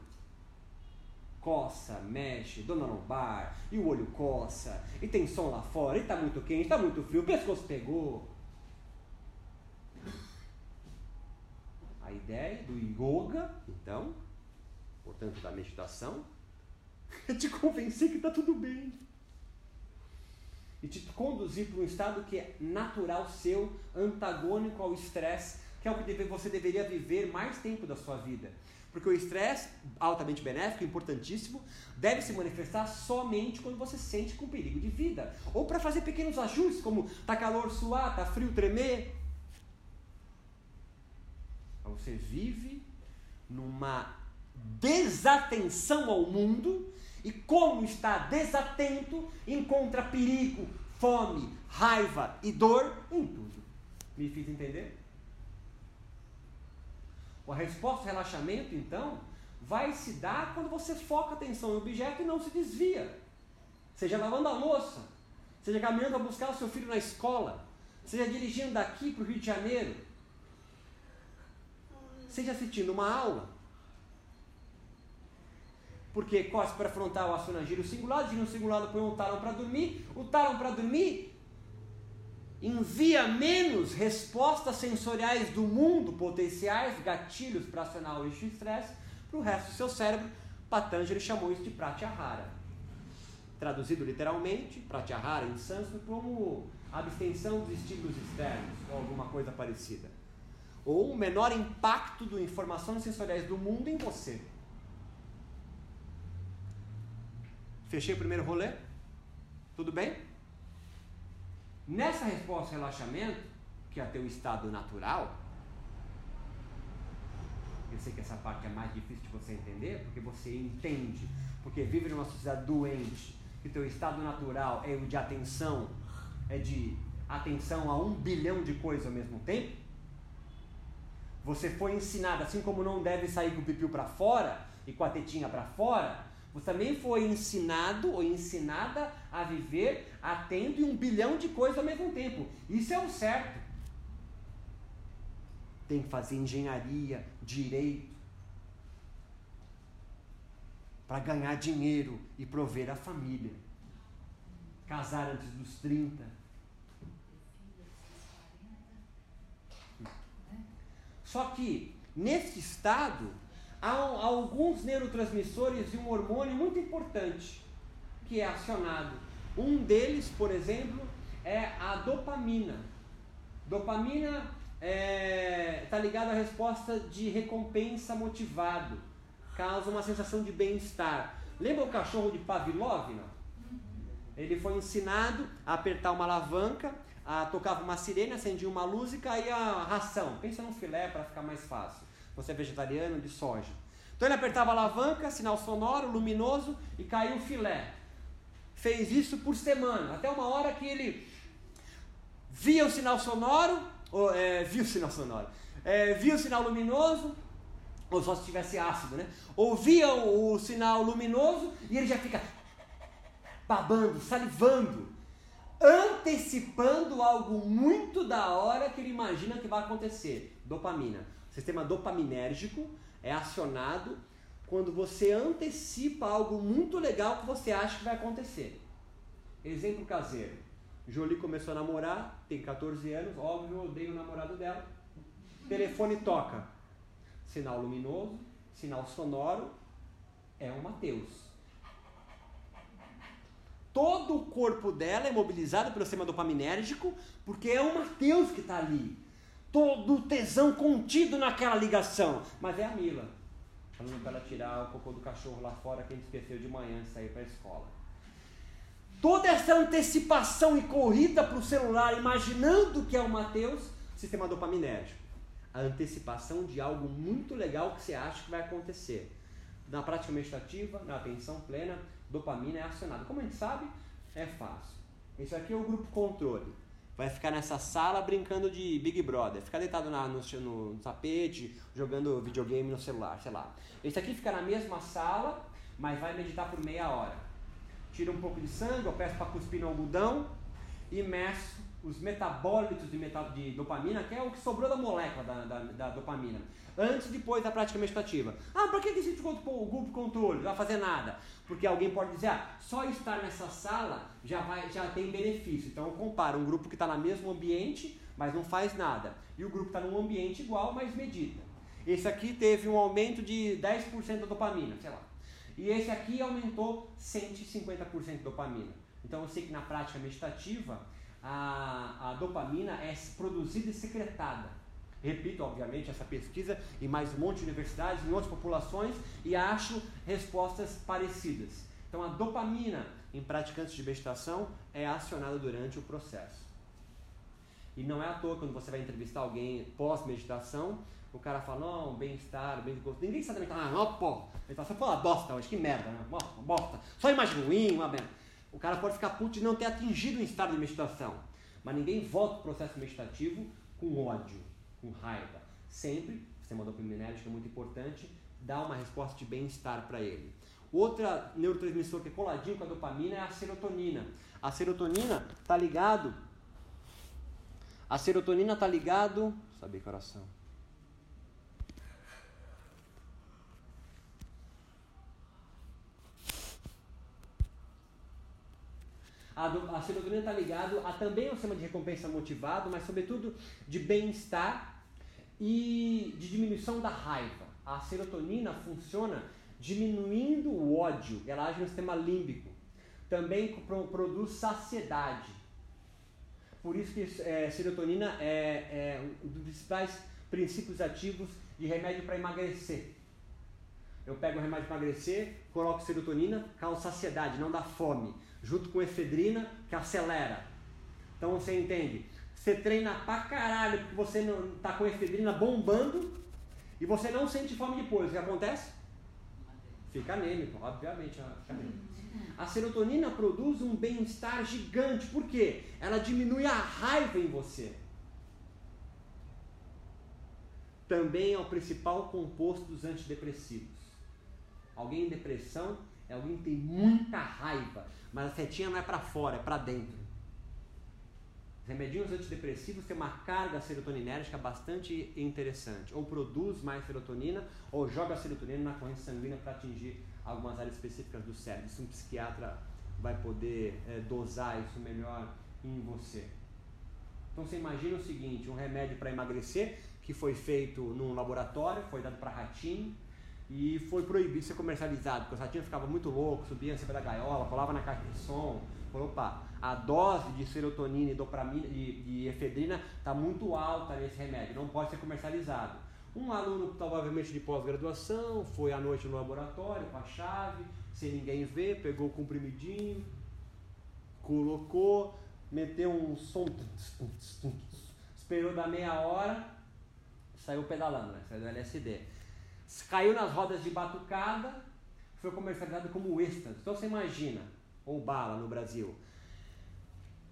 Coça, mexe, dona no bar, e o olho coça, e tem som lá fora, e tá muito quente, tá muito frio, o pescoço pegou. A ideia do yoga, então, portanto da meditação, é te convencer que tá tudo bem e te conduzir para um estado que é natural seu, antagônico ao estresse, que é o que você deveria viver mais tempo da sua vida. Porque o estresse, altamente benéfico, importantíssimo, deve se manifestar somente quando você se sente com perigo de vida. Ou para fazer pequenos ajustes, como tá calor suar, tá frio tremer. Você vive numa desatenção ao mundo e como está desatento, encontra perigo, fome, raiva e dor em tudo. Me fiz entender? A resposta ao relaxamento, então, vai se dar quando você foca a atenção no objeto e não se desvia. Seja lavando a louça, seja caminhando a buscar o seu filho na escola, seja dirigindo daqui para o Rio de Janeiro, seja assistindo uma aula, porque cospe pré-frontal aciona giro singular, giro singular põe o tálamo para dormir, o tálamo para dormir envia menos respostas sensoriais do mundo, potenciais gatilhos para acionar o eixo estresse, para o resto do seu cérebro. Patanjali chamou isso de pratyahara. Traduzido literalmente, pratyahara em sânscrito, como abstenção dos estímulos externos, ou alguma coisa parecida. Ou o menor impacto de informações sensoriais do mundo em você. Fechei o primeiro rolê? Tudo bem? Nessa resposta ao relaxamento, que é teu estado natural, eu sei que essa parte é mais difícil de você entender, porque você entende, porque vive numa sociedade doente, que teu estado natural é o de atenção, é de atenção a um bilhão de coisas ao mesmo tempo. Você foi ensinado, assim como não deve sair com o pipiu para fora e com a tetinha para fora, você também foi ensinado ou ensinada a viver atento em um bilhão de coisas ao mesmo tempo. Isso é o certo. Tem que fazer engenharia, direito, para ganhar dinheiro e prover a família. Casar antes dos 30. Só que, nesse estado, há alguns neurotransmissores e um hormônio muito importante que é acionado. Um deles, por exemplo, é a dopamina. Dopamina está é, tá ligada à resposta de recompensa motivado, causa uma sensação de bem-estar. Lembra o cachorro de Pavlov? Não? Ele foi ensinado a apertar uma alavanca, a tocava uma sirene, acendia uma luz e caía a ração. Pensa num filé para ficar mais fácil você é vegetariano, de soja. Então ele apertava a alavanca, sinal sonoro, luminoso, e caiu o filé. Fez isso por semana, até uma hora que ele via o sinal sonoro, ou, é, via o sinal sonoro, é, via o sinal luminoso, ou só se tivesse ácido, né? Ouvia o, o sinal luminoso e ele já fica babando, salivando, antecipando algo muito da hora que ele imagina que vai acontecer. Dopamina. O sistema dopaminérgico é acionado quando você antecipa algo muito legal que você acha que vai acontecer. Exemplo caseiro. Jolie começou a namorar, tem 14 anos, óbvio, eu odeio o namorado dela. Telefone toca. Sinal luminoso, sinal sonoro, é o Mateus. Todo o corpo dela é mobilizado pelo sistema dopaminérgico, porque é o Mateus que está ali todo o tesão contido naquela ligação. Mas é a Mila, falando para ela tirar o cocô do cachorro lá fora que gente esqueceu de manhã de sair para a escola. Toda essa antecipação e corrida para o celular, imaginando que é o Mateus, sistema dopaminérgico. A antecipação de algo muito legal que você acha que vai acontecer. Na prática meditativa, na atenção plena, dopamina é acionada. Como a gente sabe, é fácil. Isso aqui é o grupo controle. Vai ficar nessa sala brincando de Big Brother, ficar deitado na, no, no, tapete, jogando videogame no celular, sei lá. Esse aqui fica na mesma sala, mas vai meditar por meia hora. Tira um pouco de sangue, eu peço para cuspir no algodão e meço os metabólitos de, metal, de dopamina, que é o que sobrou da molécula da, da, da dopamina, antes e depois da prática meditativa. Ah, para que existe o grupo controle? Não vai fazer nada. Porque alguém pode dizer, ah, só estar nessa sala já, vai, já tem benefício. Então eu comparo um grupo que está no mesmo ambiente, mas não faz nada, e o grupo está num ambiente igual, mas medita. Esse aqui teve um aumento de 10% da dopamina, sei lá. E esse aqui aumentou 150% de dopamina. Então eu sei que na prática meditativa a, a dopamina é produzida e secretada. Repito, obviamente, essa pesquisa em mais um monte de universidades, em outras populações, e acho respostas parecidas. Então, a dopamina em praticantes de meditação é acionada durante o processo. E não é à toa quando você vai entrevistar alguém pós-meditação, o cara fala, não, bem-estar, bem gosto. Ninguém sabe ah, não, pô, meditação foi uma bosta hoje, que merda, né? Uma bosta. Só imagem ruim, uma merda. O cara pode ficar puto de não ter atingido um estado de meditação. Mas ninguém volta para o processo meditativo com ódio, com raiva. Sempre, sistema dopaminérgico é muito importante, dá uma resposta de bem-estar para ele. Outra neurotransmissor que é coladinho com a dopamina é a serotonina. A serotonina está ligado. A serotonina está ligado. Saber coração. A, a serotonina está ligado a também ao sistema de recompensa motivado, mas sobretudo de bem-estar e de diminuição da raiva. A serotonina funciona diminuindo o ódio, ela age no sistema límbico. Também pro, produz saciedade. Por isso que é, serotonina é, é um dos principais princípios ativos de remédio para emagrecer. Eu pego o remédio para emagrecer, coloco serotonina, causa saciedade, não dá fome junto com efedrina, que acelera. Então você entende? Você treina pra caralho porque você não tá com efedrina bombando e você não sente fome depois. O que acontece? Fica anêmico, obviamente. Fica anêmico. A serotonina produz um bem-estar gigante. Por quê? Ela diminui a raiva em você. Também é o principal composto dos antidepressivos. Alguém em depressão é alguém que tem muita raiva, mas a setinha não é para fora, é para dentro. Os remedinhos antidepressivos têm uma carga serotoninérgica bastante interessante. Ou produz mais serotonina, ou joga a serotonina na corrente sanguínea para atingir algumas áreas específicas do cérebro. Isso um psiquiatra vai poder é, dosar isso melhor em você. Então você imagina o seguinte, um remédio para emagrecer que foi feito num laboratório, foi dado para ratinho, e foi proibido de ser comercializado, porque o ratinho ficava muito louco, subia em cima da gaiola, colava na caixa de som. Falou, opa, a dose de serotonina e dopamina, de, de efedrina está muito alta nesse remédio, não pode ser comercializado. Um aluno, provavelmente de pós-graduação, foi à noite no laboratório com a chave, sem ninguém ver, pegou o comprimidinho, colocou, meteu um som, esperou da meia hora, saiu pedalando, né? saiu do LSD caiu nas rodas de batucada, foi comercializado como êxtase. Então você imagina, ou bala no Brasil,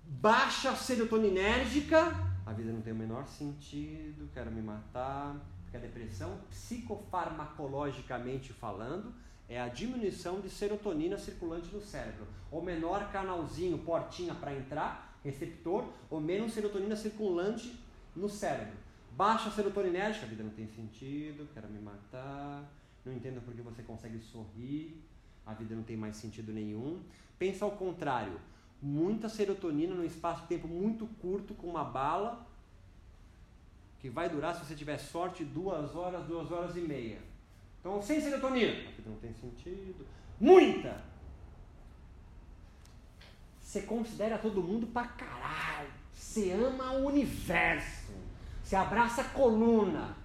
baixa serotoninérgica, a vida não tem o menor sentido, quero me matar, porque a depressão, psicofarmacologicamente falando, é a diminuição de serotonina circulante no cérebro. O menor canalzinho, portinha para entrar, receptor, ou menos serotonina circulante no cérebro. Baixa serotoninérgica, a vida não tem sentido, quero me matar, não entendo porque você consegue sorrir, a vida não tem mais sentido nenhum. Pensa ao contrário, muita serotonina num espaço de tempo muito curto com uma bala que vai durar, se você tiver sorte, duas horas, duas horas e meia. Então, sem serotonina, a vida não tem sentido. Muita! Você considera todo mundo pra caralho. Você ama o universo. Você abraça a coluna.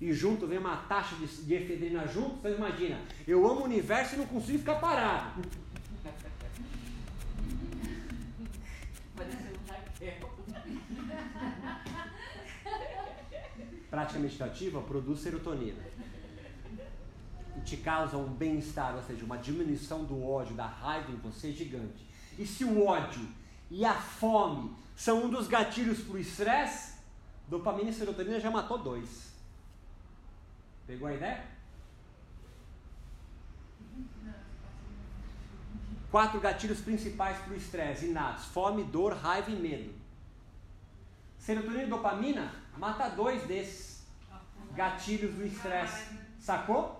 E junto vem uma taxa de, de efedrina junto, você imagina, eu amo o universo e não consigo ficar parado. Prática meditativa produz serotonina. E te causa um bem-estar, ou seja, uma diminuição do ódio, da raiva em você gigante. E se o ódio e a fome são um dos gatilhos para o estresse, dopamina e serotonina já matou dois. Pegou a ideia? Quatro gatilhos principais para o estresse inatos: fome, dor, raiva e medo. Serotonina e dopamina mata dois desses gatilhos do estresse. Sacou?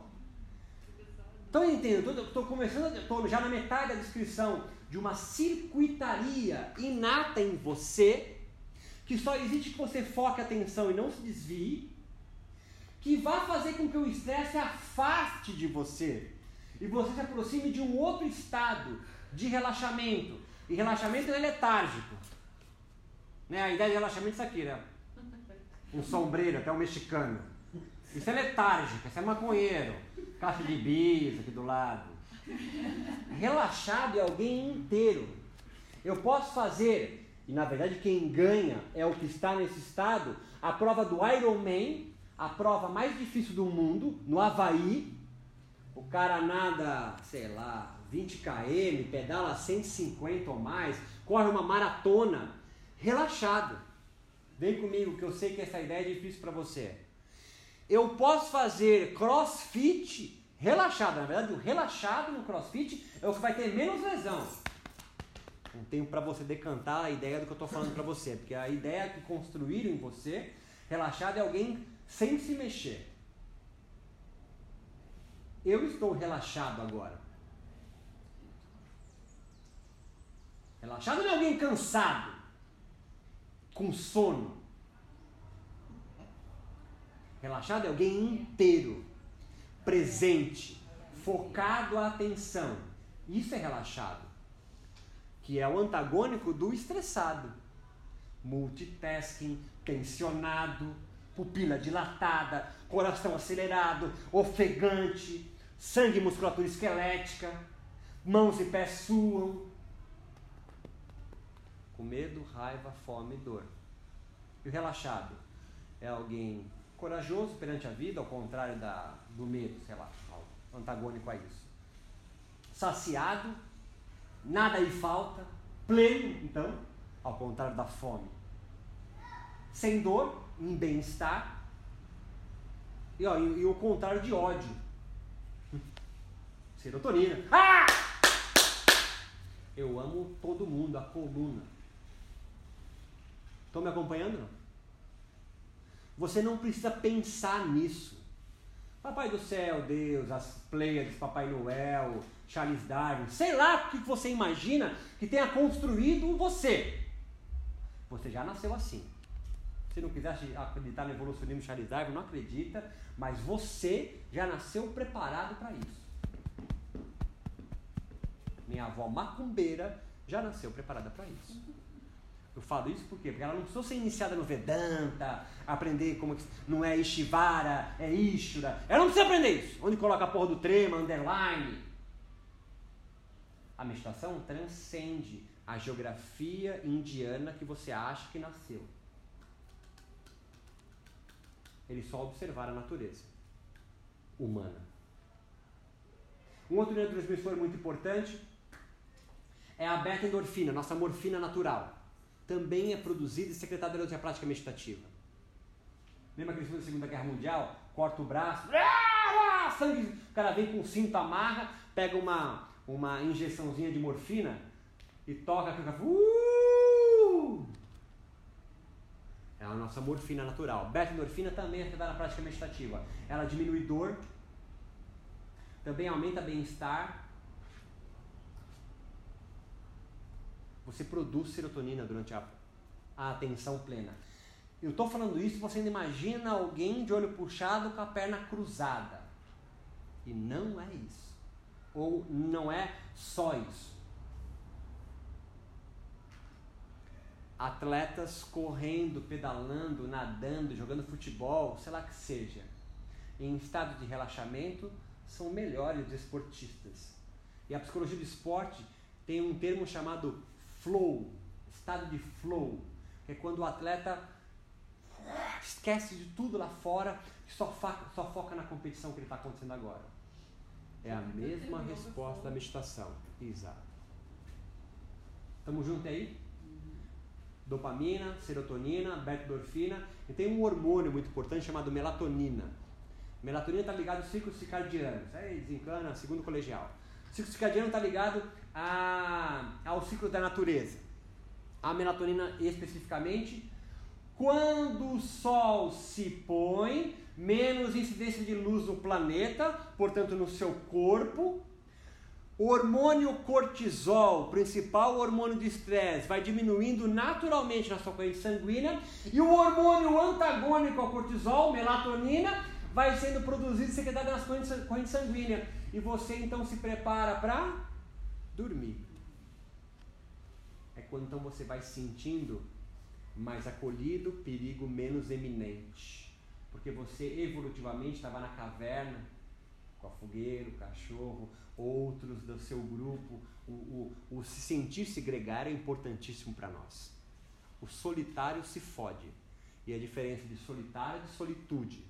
Então entendo, estou começando, estou já na metade da descrição de uma circuitaria inata em você, que só existe que você foque a atenção e não se desvie, que vai fazer com que o estresse afaste de você e você se aproxime de um outro estado de relaxamento. E relaxamento é letárgico. Né? A ideia de relaxamento é isso aqui, né? Um sombreiro, até um mexicano. Isso é letárgico, isso é maconheiro. Caixa de bis aqui do lado. Relaxado é alguém inteiro. Eu posso fazer, e na verdade quem ganha é o que está nesse estado, a prova do Ironman, a prova mais difícil do mundo, no Havaí. O cara nada, sei lá, 20 km, pedala 150 ou mais, corre uma maratona, relaxado. Vem comigo que eu sei que essa ideia é difícil para você. Eu posso fazer crossfit relaxado. Na verdade, o relaxado no crossfit é o que vai ter menos lesão. Não tenho para você decantar a ideia do que eu estou falando para você, porque a ideia que construíram em você, relaxado é alguém sem se mexer. Eu estou relaxado agora. Relaxado não é alguém cansado, com sono. Relaxado é alguém inteiro, presente, focado a atenção. Isso é relaxado. Que é o antagônico do estressado. Multitasking, tensionado, pupila dilatada, coração acelerado, ofegante, sangue e musculatura esquelética, mãos e pés suam. Com medo, raiva, fome e dor. E o relaxado é alguém corajoso perante a vida, ao contrário da, do medo, sei lá, antagônico a isso. Saciado, nada lhe falta, pleno, então, ao contrário da fome. Sem dor, em bem-estar, e, e, e, o contrário de ódio. Serotonina. Ah! Eu amo todo mundo, a coluna. Estão me acompanhando? Não? Você não precisa pensar nisso. Papai do céu, Deus, as Pleiades, Papai Noel, Charles Darwin, sei lá o que você imagina que tenha construído você. Você já nasceu assim. Se não quiser acreditar no evolucionismo Charles Darwin, não acredita, mas você já nasceu preparado para isso. Minha avó macumbeira já nasceu preparada para isso. Eu falo isso por quê? Porque ela não precisou ser iniciada no Vedanta, aprender como que não é Ishvara, é Ishura. Ela não precisa aprender isso. Onde coloca a porra do trema, underline. A meditação transcende a geografia indiana que você acha que nasceu. Eles só observaram a natureza humana. Um outro neurotransmissor muito importante é a beta-endorfina, nossa morfina natural também é produzida e secretada durante a prática meditativa. Lembra aquele filme da Segunda Guerra Mundial? Corta o braço, ah, sangue, o cara vem com cinto, amarra, pega uma, uma injeçãozinha de morfina e toca, fica. Uh! É a nossa morfina natural. Beta-endorfina também é afetada na prática meditativa. Ela diminui dor, também aumenta bem-estar Você produz serotonina durante a, a atenção plena. Eu estou falando isso, você ainda imagina alguém de olho puxado com a perna cruzada. E não é isso. Ou não é só isso. Atletas correndo, pedalando, nadando, jogando futebol, sei lá que seja, em estado de relaxamento, são melhores esportistas. E a psicologia do esporte tem um termo chamado flow, estado de flow, que é quando o atleta esquece de tudo lá fora e só, só foca na competição que ele está acontecendo agora. É a mesma resposta da meditação. Exato. Estamos juntos aí? dopamina, serotonina, beta-endorfina e tem um hormônio muito importante chamado melatonina. Melatonina está ligado aos ciclos circadianos, aí desencana, segundo colegial. O ciclo circadiano está ligado a, ao ciclo da natureza. A melatonina especificamente, quando o sol se põe, menos incidência de luz no planeta, portanto no seu corpo, o hormônio cortisol, principal hormônio de estresse, vai diminuindo naturalmente na sua corrente sanguínea e o hormônio antagônico ao cortisol, melatonina, vai sendo produzido e secretado nas correntes sanguíneas. E você então se prepara para dormir. É quando então você vai sentindo mais acolhido, perigo menos eminente. Porque você evolutivamente estava na caverna, com a fogueira, o cachorro, outros do seu grupo. O, o, o se sentir-se gregário é importantíssimo para nós. O solitário se fode. E a diferença de solitário e de solitude.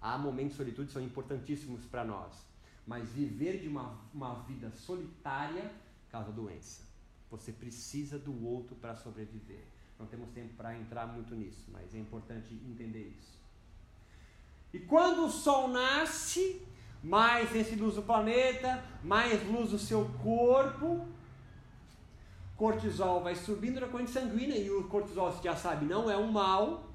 Há momentos de solitude são importantíssimos para nós. Mas viver de uma, uma vida solitária causa doença. Você precisa do outro para sobreviver. Não temos tempo para entrar muito nisso, mas é importante entender isso. E quando o sol nasce, mais esse luz do planeta, mais luz do seu corpo. Cortisol vai subindo na corrente sanguínea e o cortisol, você já sabe, não é um mal.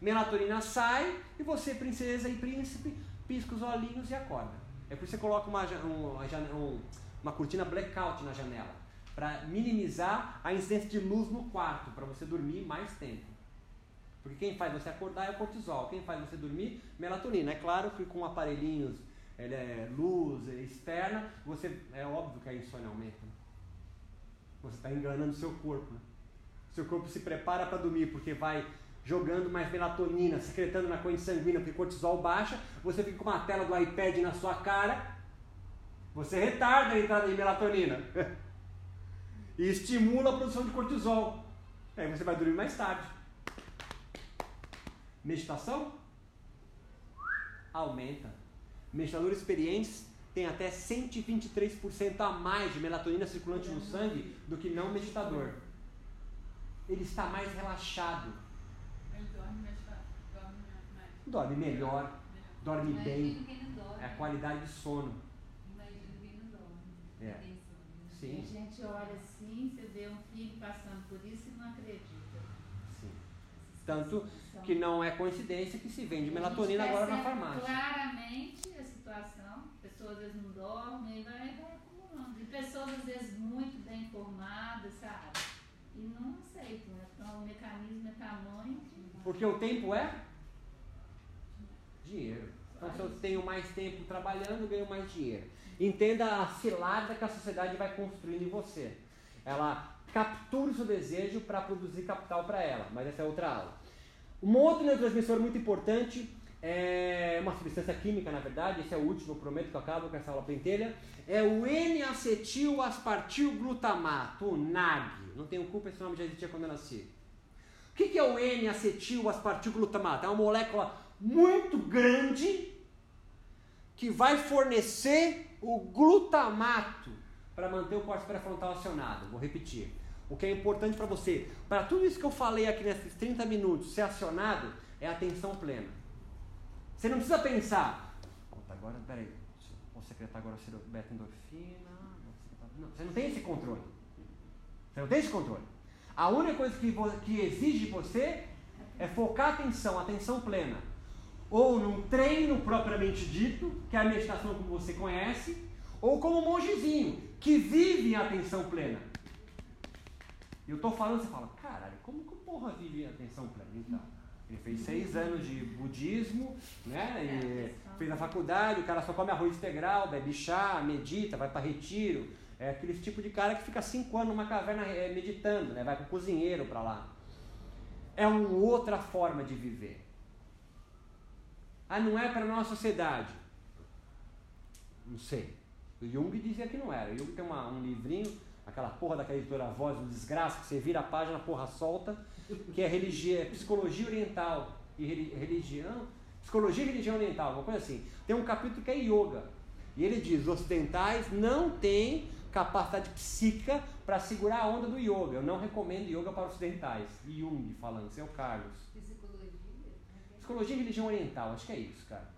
Melatonina sai e você, princesa e príncipe, pisca os olhinhos e acorda. É por isso que você coloca uma, uma, cortina blackout na janela para minimizar a incidência de luz no quarto, para você dormir mais tempo. Porque quem faz você acordar é o cortisol, quem faz você dormir, melatonina. É claro que com aparelhinhos é luz é externa, você é óbvio que a insônia aumenta. Né? Você está enganando o seu corpo. Né? Seu corpo se prepara para dormir porque vai jogando mais melatonina, secretando na corrente sanguínea, porque cortisol baixa, você fica com uma tela do iPad na sua cara, você retarda a entrada de melatonina e estimula a produção de cortisol. Aí você vai dormir mais tarde. Meditação aumenta Meditadores experientes têm até 123% a mais de melatonina circulante no sangue do que não meditador. Ele está mais relaxado. Ele dorme, dorme mais. Dorme melhor, dorme bem. É a qualidade de sono. Imagina quem não dorme. É. Sim. A gente olha assim, você vê um filho passando por isso e não acredita. Sim. Tanto que não é coincidência que se vende melatonina agora na farmácia. Claramente a situação, pessoas às vezes não dormem, vai, vai acumulando. E pessoas às vezes muito bem informadas, sabe? E não aceitam, né? Então o mecanismo é tamanho. Porque o tempo é dinheiro. Então se eu tenho mais tempo trabalhando, ganho mais dinheiro. Entenda a cilada que a sociedade vai construindo em você. Ela captura o seu desejo para produzir capital para ela, mas essa é outra aula. Um outro neurotransmissor muito importante é uma substância química, na verdade, esse é o último, prometo que eu acabo com essa aula pentelha, é o N-acetil-aspartilglutamato, o NAG. Não tenho culpa, esse nome já existia quando eu nasci. O que é o N-acetil-aspartilglutamato? É uma molécula muito grande que vai fornecer o glutamato para manter o córtex pré-frontal acionado. Vou repetir. O que é importante para você, para tudo isso que eu falei aqui nesses 30 minutos ser acionado, é atenção plena. Você não precisa pensar, agora, peraí, vou secretar agora beta-endorfina. Não, você não tem esse controle. Você não tem esse controle. A única coisa que, que exige de você é focar a atenção, atenção plena. Ou num treino propriamente dito, que é a meditação como você conhece, ou como um mongezinho, que vive em atenção plena. E eu tô falando, você fala, caralho, como que porra vive a atenção plena? Então, ele fez seis anos de budismo, né? E fez a faculdade, o cara só come arroz integral, bebe chá, medita, vai para retiro. É aquele tipo de cara que fica cinco anos numa caverna é, meditando, né? Vai com o cozinheiro para lá. É uma outra forma de viver. Ah, não é para nossa sociedade. Não sei. O Jung dizia que não era. O Jung tem uma, um livrinho aquela porra daquela editora Voz do Desgraça, que você vira a página, porra solta, que é, religia, é psicologia oriental e religião, psicologia e religião oriental, uma coisa assim. Tem um capítulo que é yoga. E ele diz: os ocidentais não têm capacidade psíquica para segurar a onda do yoga. Eu não recomendo yoga para ocidentais. Jung falando, seu Carlos. Psicologia? E religião oriental, acho que é isso, cara.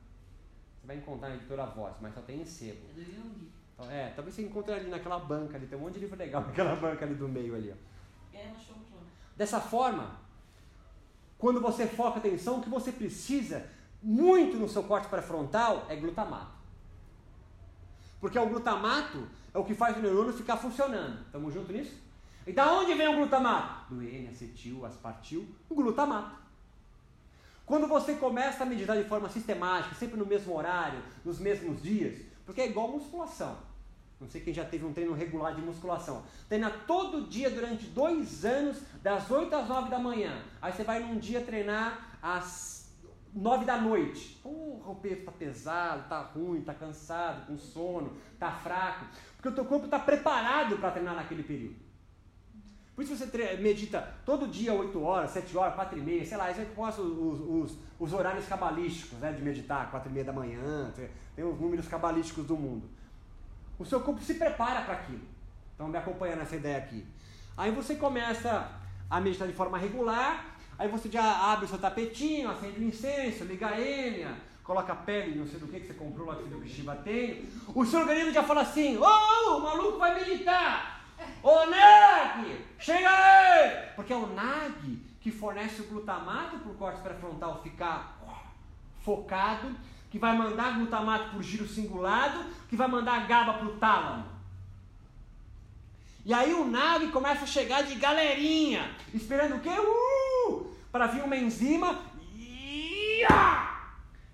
Você vai encontrar na editora Voz, mas só tem em sebo. É do Jung. Então, É, talvez você encontre ali naquela banca ali, tem um monte de livro legal naquela banca ali do meio ali, ó. É Chonklon. Dessa forma, quando você foca a atenção, o que você precisa muito no seu corte pré-frontal é glutamato. Porque o glutamato é o que faz o neurônio ficar funcionando. Estamos juntos nisso? E da onde vem o glutamato? Do N-acetil, aspartil, o glutamato. Quando você começa a meditar de forma sistemática, sempre no mesmo horário, nos mesmos dias, porque é igual musculação. Não sei quem já teve um treino regular de musculação. Treina todo dia durante dois anos, das 8 às 9 da manhã. Aí você vai num dia treinar às 9 da noite. Porra, o peso tá pesado, tá ruim, tá cansado, com sono, tá fraco. Porque o teu corpo está preparado para treinar naquele período. Por isso você medita todo dia 8 horas, 7 horas, 4 e meia, sei lá, isso aí que posta os, os, os horários cabalísticos, né, de meditar, 4 e meia da manhã, tem- os números cabalísticos do mundo. O seu corpo se prepara para aquilo. Então me acompanha nessa ideia aqui. Aí você começa a meditar de forma regular, aí você já abre o seu tapetinho, acende o incenso, liga a Enya, coloca a pele, não sei do que que você comprou lá que que Shiva tem. O seu organismo já fala assim: Ô, ô, o maluco vai meditar! Ô Nag! Chega aí! Porque é o Nag que fornece o glutamato para o córtex pré-frontal ficar focado, que vai mandar glutamato para o giro cingulado, que vai mandar GABA para o tálamo. E aí o Nag começa a chegar de galerinha, esperando o quê? Uh! Para vir uma enzima ia!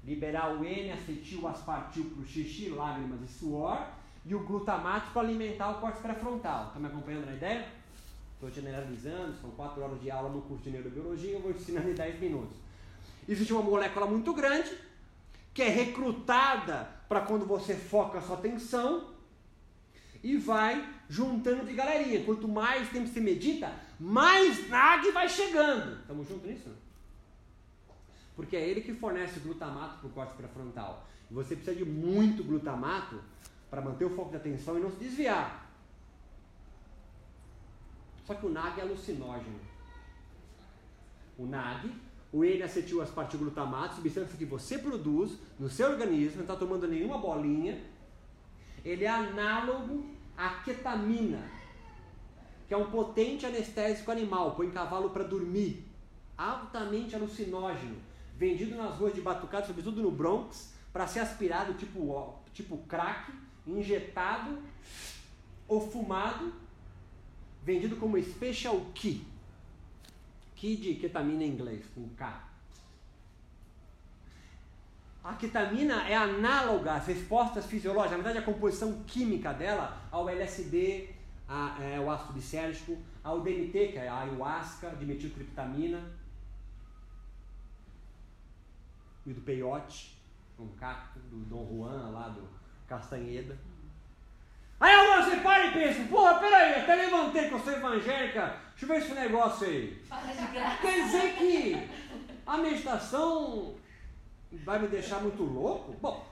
liberar o N-acetil, aspartil para o xixi, lágrimas e suor, e o glutamato para alimentar o córtex pré-frontal. Está me acompanhando na ideia? Estou generalizando, são 4 horas de aula no curso de neurobiologia, eu vou ensinando em 10 minutos. Existe uma molécula muito grande, que é recrutada para quando você foca a sua atenção e vai juntando de galerinha. Quanto mais tempo você medita, mais NAG vai chegando. Estamos juntos nisso? Porque é ele que fornece glutamato para o córtex pré-frontal. Você precisa de muito glutamato para manter o foco de atenção e não se desviar. Só que o NAG é alucinógeno. O NAG, o N-acetil-aspartilglutamato, substância que você produz no seu organismo, não está tomando nenhuma bolinha, ele é análogo à ketamina, que é um potente anestésico animal, põe cavalo para dormir, altamente alucinógeno, vendido nas ruas de Batucado, sobretudo no Bronx, para ser aspirado tipo, tipo crack, injetado ou fumado, vendido como Special Key. Key de ketamina em inglês, com K. A ketamina é análoga às respostas fisiológicas, na verdade a composição química dela ao LSD, a, é, o ácido bisérgico, ao DMT, que é a ayahuasca, dimetiltriptamina, e do peiote, um cacto, do Dom Juan lá do Castanheda. Aí agora você para e pensa, porra, peraí, até levantei que eu sou evangélica, deixa eu ver esse negócio aí. Quer dizer que a meditação vai me deixar muito louco? Bom,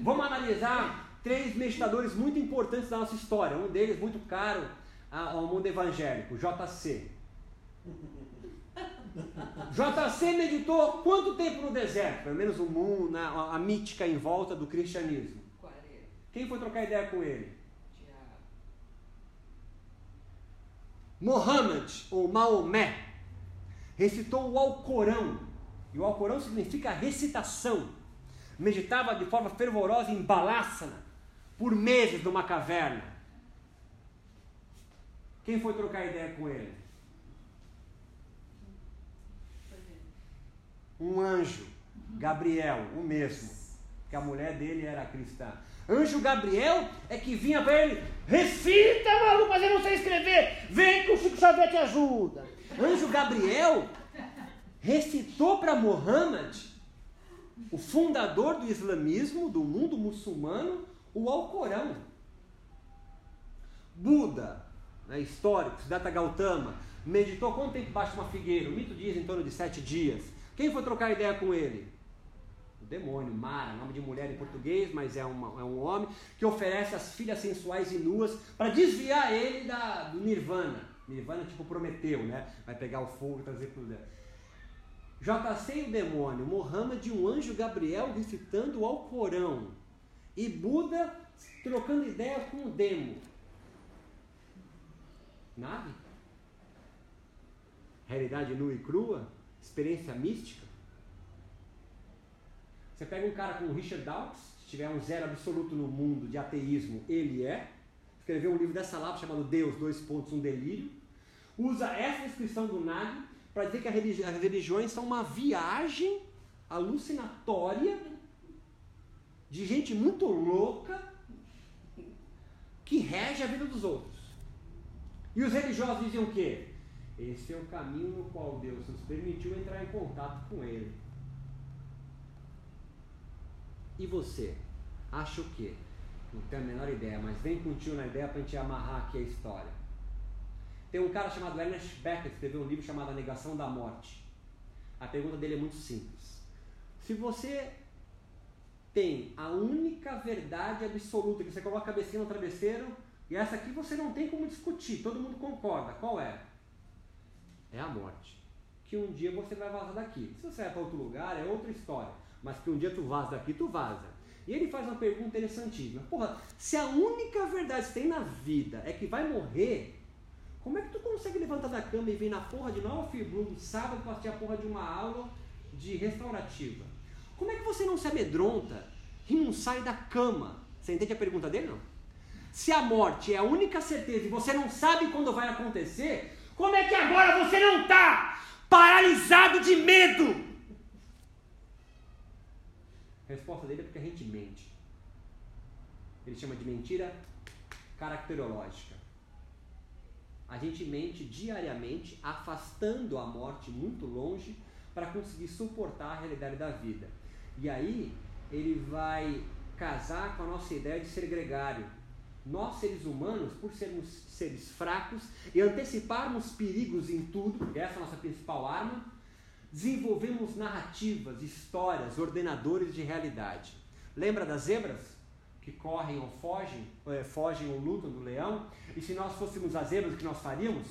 vamos analisar três meditadores muito importantes da nossa história. Um deles muito caro ao mundo evangélico, JC. JC meditou quanto tempo no deserto? Pelo menos o mundo, a, a mítica em volta do cristianismo. 40. Quem foi trocar ideia com ele? Tiago. Mohammed, ou Maomé, recitou o Alcorão. E o Alcorão significa recitação. Meditava de forma fervorosa em Balássana, por meses numa caverna. Quem foi trocar ideia com ele? Ver. Um anjo, Gabriel, o mesmo. Que a mulher dele era cristã. Anjo Gabriel é que vinha para ele, recita, maluco, mas eu não sei escrever, vem que o Chico Xavier te ajuda. Anjo Gabriel recitou para Muhammad, o fundador do islamismo, do mundo muçulmano, o Alcorão. Buda, né, histórico, Siddhartha Gautama, meditou quanto tempo embaixo de uma figueira? O mito diz em torno de sete dias. Quem foi trocar ideia com ele? Demônio, Mara, nome de mulher em português, mas é, uma, é um homem, que oferece as filhas sensuais e nuas para desviar ele da, do Nirvana. Nirvana tipo Prometeu, né? Vai pegar o fogo e trazer para o JC o demônio, Mohammed um anjo Gabriel recitando o Alcorão e Buda trocando ideia com o demo. Nada? Realidade nua e crua? Experiência mística? Você pega um cara como Richard Dawkins, se tiver um zero absoluto no mundo de ateísmo, ele é. Escreveu um livro dessa lápis chamado Deus, dois pontos, um delírio. Usa essa descrição do Nag para dizer que religi as religiões são uma viagem alucinatória de gente muito louca que rege a vida dos outros. E os religiosos diziam o quê? Esse é o caminho no qual Deus nos permitiu entrar em contato com Ele. E você? Acha o quê? Não tenho a menor ideia, mas vem contigo na ideia para a gente amarrar aqui a história. Tem um cara chamado Ernest Becker que escreveu um livro chamado A Negação da Morte. A pergunta dele é muito simples. Se você tem a única verdade absoluta, que você coloca a cabecinha no travesseiro, e essa aqui você não tem como discutir, todo mundo concorda, qual é? É a morte. Que um dia você vai vazar daqui. Se você vai para outro lugar, é outra história mas que um dia tu vaza daqui, tu vaza. E ele faz uma pergunta interessantíssima. Porra, se a única verdade que tem na vida é que vai morrer, como é que tu consegue levantar da cama e vir na porra de Nova no sábado para assistir a porra de uma aula de restaurativa? Como é que você não se amedronta e não sai da cama? Você entende a pergunta dele, não? Se a morte é a única certeza e você não sabe quando vai acontecer, como é que agora você não está paralisado de medo? A resposta dele é porque a gente mente. Ele chama de mentira caracterológica. A gente mente diariamente, afastando a morte muito longe para conseguir suportar a realidade da vida. E aí ele vai casar com a nossa ideia de ser gregário. Nós, seres humanos, por sermos seres fracos e anteciparmos perigos em tudo, essa é a nossa principal arma, desenvolvemos narrativas, histórias, ordenadores de realidade. Lembra das zebras? Que correm ou fogem, é, fogem ou lutam do leão? E se nós fôssemos as zebras, o que nós faríamos?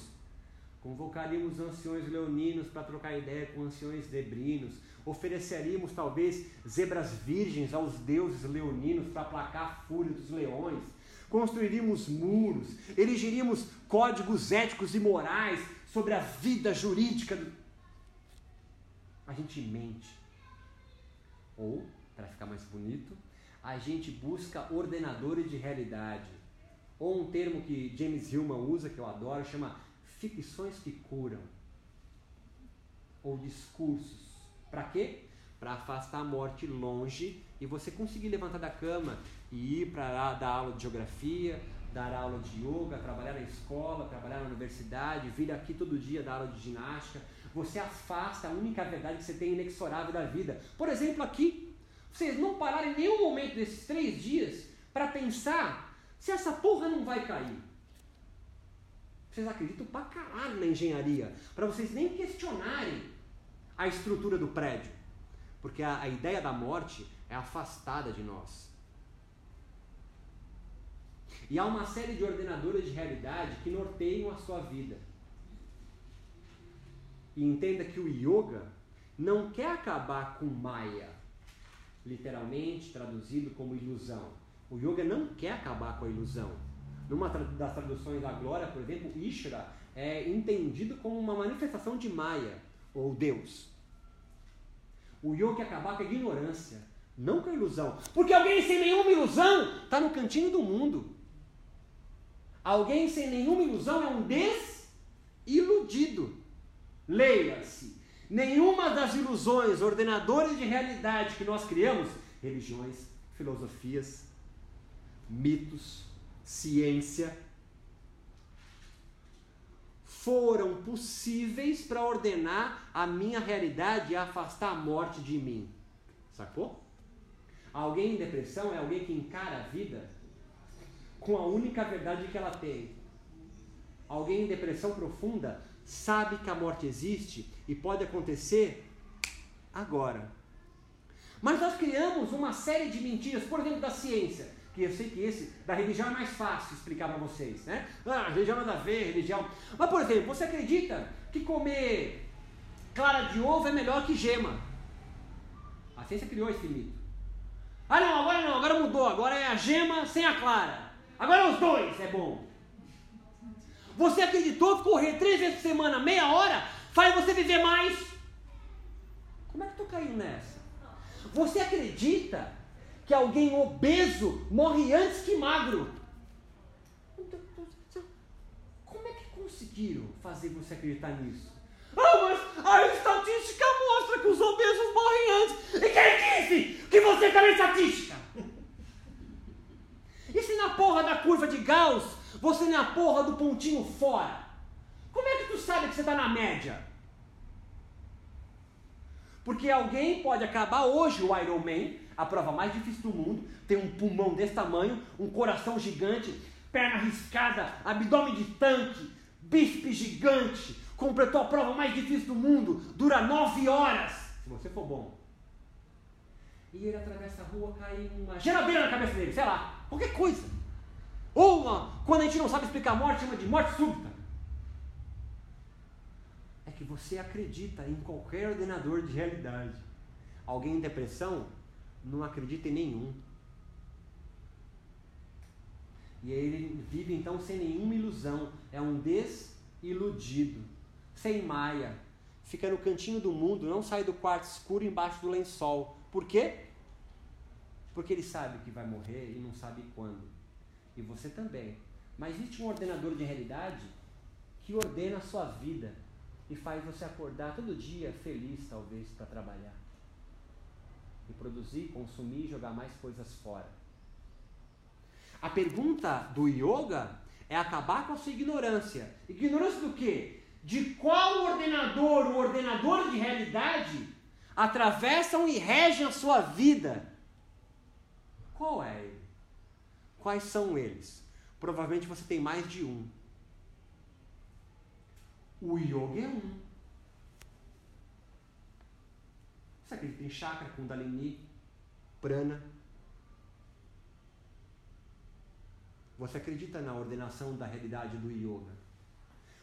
Convocaríamos anciões leoninos para trocar ideia com anciões zebrinos. Ofereceríamos talvez zebras virgens aos deuses leoninos para aplacar a fúria dos leões. Construiríamos muros, erigiríamos códigos éticos e morais sobre a vida jurídica a gente mente. Ou, para ficar mais bonito, a gente busca ordenadores de realidade. Ou um termo que James Hillman usa, que eu adoro, chama ficções que curam. Ou discursos. Para quê? Para afastar a morte longe e você conseguir levantar da cama e ir para lá dar aula de geografia, dar aula de yoga, trabalhar na escola, trabalhar na universidade, vir aqui todo dia dar aula de ginástica, você afasta a única verdade que você tem inexorável da vida. Por exemplo, aqui, vocês não pararam em nenhum momento desses três dias para pensar se essa porra não vai cair. Vocês acreditam pra caralho na engenharia, para vocês nem questionarem a estrutura do prédio. Porque a, a ideia da morte é afastada de nós. E há uma série de ordenadores de realidade que norteiam a sua vida. E entenda que o yoga não quer acabar com Maya, literalmente traduzido como ilusão. O yoga não quer acabar com a ilusão. Numa das traduções da glória, por exemplo, Ishra é entendido como uma manifestação de Maya, ou Deus. O yoga quer acabar com a ignorância, não com a ilusão. Porque alguém sem nenhuma ilusão está no cantinho do mundo. Alguém sem nenhuma ilusão é um desiludido. Leia-se. Nenhuma das ilusões, ordenadores de realidade que nós criamos, religiões, filosofias, mitos, ciência, foram possíveis para ordenar a minha realidade e afastar a morte de mim. Sacou? Alguém em depressão é alguém que encara a vida com a única verdade que ela tem. Alguém em depressão profunda sabe que a morte existe e pode acontecer agora. Mas nós criamos uma série de mentiras, por exemplo, da ciência, que eu sei que esse da religião é mais fácil explicar para vocês, né? Ah, religião nada a ver, religião. Mas, por exemplo, você acredita que comer clara de ovo é melhor que gema? A ciência criou esse mito. Ah, não, agora não, agora mudou, agora é a gema sem a clara. Agora os dois é bom. Você acreditou que correr três vezes por semana, meia hora, faz você viver mais? Como é que tu caiu nessa? Você acredita que alguém obeso morre antes que magro? Como é que conseguiram fazer você acreditar nisso? Ah, mas a estatística mostra que os obesos morrem antes. E quem disse que você está na estatística? E se na porra da curva de Gauss você na porra do pontinho fora? Como é que tu sabe que você está na média? Porque alguém pode acabar hoje o Iron Man, a prova mais difícil do mundo, tem um pulmão desse tamanho, um coração gigante, perna riscada, abdômen de tanque, bíceps gigante, completou a prova mais difícil do mundo, dura nove horas, se você for bom. E ele atravessa a rua, cai uma geladeira na cabeça dele, sei lá, qualquer coisa. Ou uma, quando a gente não sabe explicar a morte, chama de morte súbita que você acredita em qualquer ordenador de realidade. Alguém em depressão não acredita em nenhum. E ele vive então sem nenhuma ilusão. É um desiludido, sem maia. Fica no cantinho do mundo, não sai do quarto escuro embaixo do lençol. Por quê? Porque ele sabe que vai morrer e não sabe quando. E você também. Mas existe um ordenador de realidade que ordena a sua vida e faz você acordar todo dia feliz, talvez, para trabalhar. E produzir, consumir e jogar mais coisas fora. A pergunta do yoga é acabar com a sua ignorância. Ignorância do quê? De qual ordenador, o ordenador de realidade, atravessam e regem a sua vida. Qual é ele? Quais são eles? Provavelmente você tem mais de um. O yoga é um. Você acredita em chakra, kundalini, prana? Você acredita na ordenação da realidade do yoga?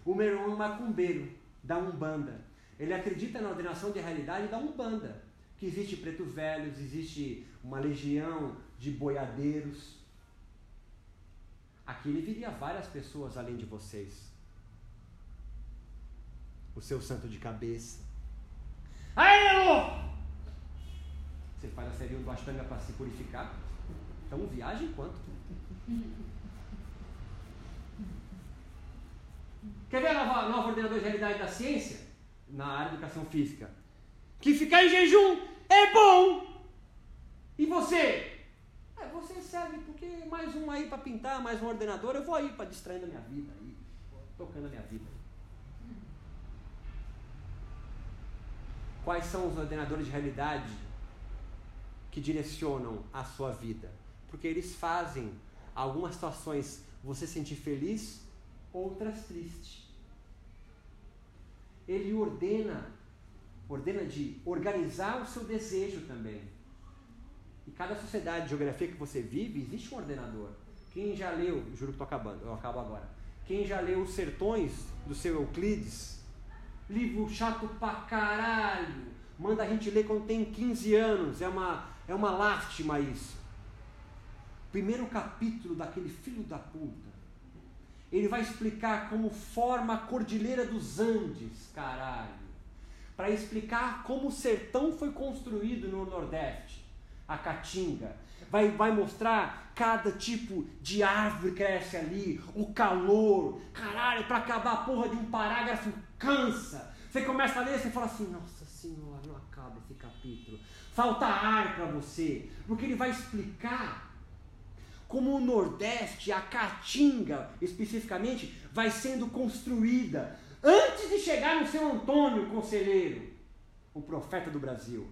O meu irmão é macumbeiro, da Umbanda. Ele acredita na ordenação de realidade da Umbanda. Que existe pretos velhos, existe uma legião de boiadeiros. Aqui ele viria várias pessoas além de vocês o seu santo de cabeça. Aí, Você faz a série do Ashtanga para se purificar. Então viaja enquanto. Quer ver a nova, nova ordenador de realidade da ciência? Na área de educação física. Que ficar em jejum é bom. E você? É, você serve porque mais um aí para pintar, mais um ordenador, eu vou aí para distrair a minha vida, aí, tocando a minha vida. Quais são os ordenadores de realidade que direcionam a sua vida? Porque eles fazem algumas situações você sentir feliz, outras triste. Ele ordena, ordena de organizar o seu desejo também. E cada sociedade de geografia que você vive, existe um ordenador. Quem já leu, juro que estou acabando, eu acabo agora. Quem já leu Os Sertões do seu Euclides, livro chato pra caralho. Manda a gente ler quando tem 15 anos. É uma, é uma lástima isso. Primeiro capítulo daquele filho da puta. Ele vai explicar como forma a Cordilheira dos Andes, caralho. Para explicar como o sertão foi construído no Nordeste, a Caatinga. Vai, vai mostrar cada tipo de árvore cresce ali, o calor. Caralho, para acabar a porra de um parágrafo cansa. Você começa a ler e fala assim: Nossa Senhora, não acaba esse capítulo. Falta ar para você, porque ele vai explicar como o Nordeste, a Caatinga especificamente, vai sendo construída antes de chegar no seu Antônio Conselheiro, o profeta do Brasil.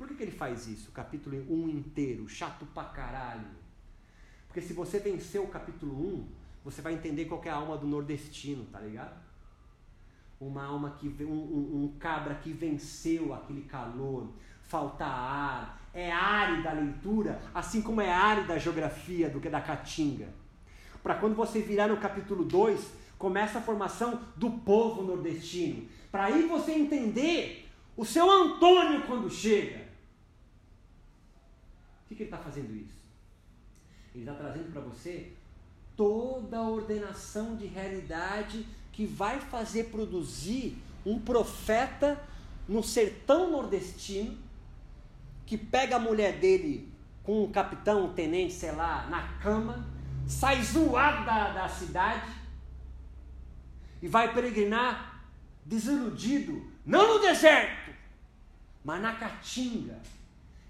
Por que, que ele faz isso? Capítulo 1 inteiro, chato pra caralho. Porque se você vencer o capítulo 1, você vai entender qual é a alma do nordestino, tá ligado? uma alma que um, um, um cabra que venceu aquele calor, falta ar, é árida a leitura, assim como é árida a geografia do que da Caatinga. Para quando você virar no capítulo 2, começa a formação do povo nordestino. Para aí você entender o seu Antônio quando chega. Que, que ele está fazendo isso? Ele está trazendo para você toda a ordenação de realidade que vai fazer produzir um profeta no sertão nordestino que pega a mulher dele com um capitão, um tenente, sei lá, na cama, sai zoado da, da cidade e vai peregrinar desiludido, não no deserto, mas na caatinga.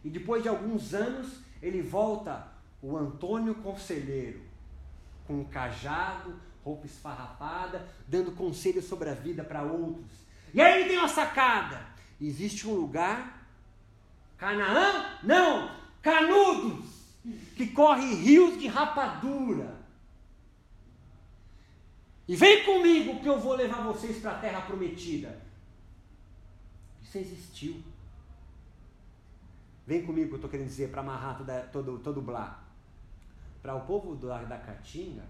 E depois de alguns anos, ele volta o Antônio Conselheiro, com um cajado, roupa esfarrapada, dando conselhos sobre a vida para outros. E aí ele tem uma sacada. Existe um lugar, Canaã? Não, Canudos, que corre rios de rapadura. E vem comigo que eu vou levar vocês para a terra prometida. Isso existiu. Vem comigo que eu estou querendo dizer para amarrar toda, todo, todo blá. Para o povo da, da Caatinga,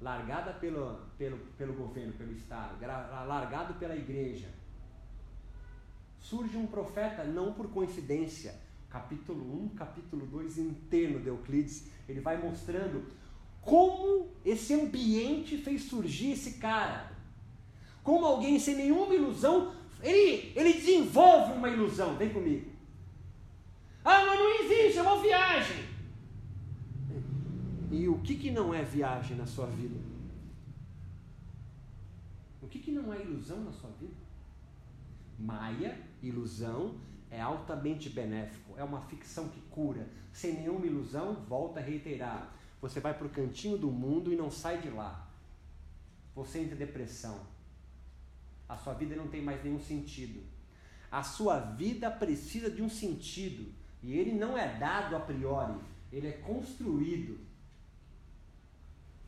largada pelo, pelo, pelo governo, pelo Estado, largado pela igreja, surge um profeta não por coincidência. Capítulo 1, capítulo 2 inteiro de Euclides, ele vai mostrando como esse ambiente fez surgir esse cara. Como alguém sem nenhuma ilusão, ele, ele desenvolve uma ilusão. Vem comigo. Ah, mas não existe, é uma viagem. E o que, que não é viagem na sua vida? O que, que não é ilusão na sua vida? Maia, ilusão, é altamente benéfico, é uma ficção que cura. Sem nenhuma ilusão, volta a reiterar. Você vai para o cantinho do mundo e não sai de lá. Você entra em depressão. A sua vida não tem mais nenhum sentido. A sua vida precisa de um sentido. E ele não é dado a priori, ele é construído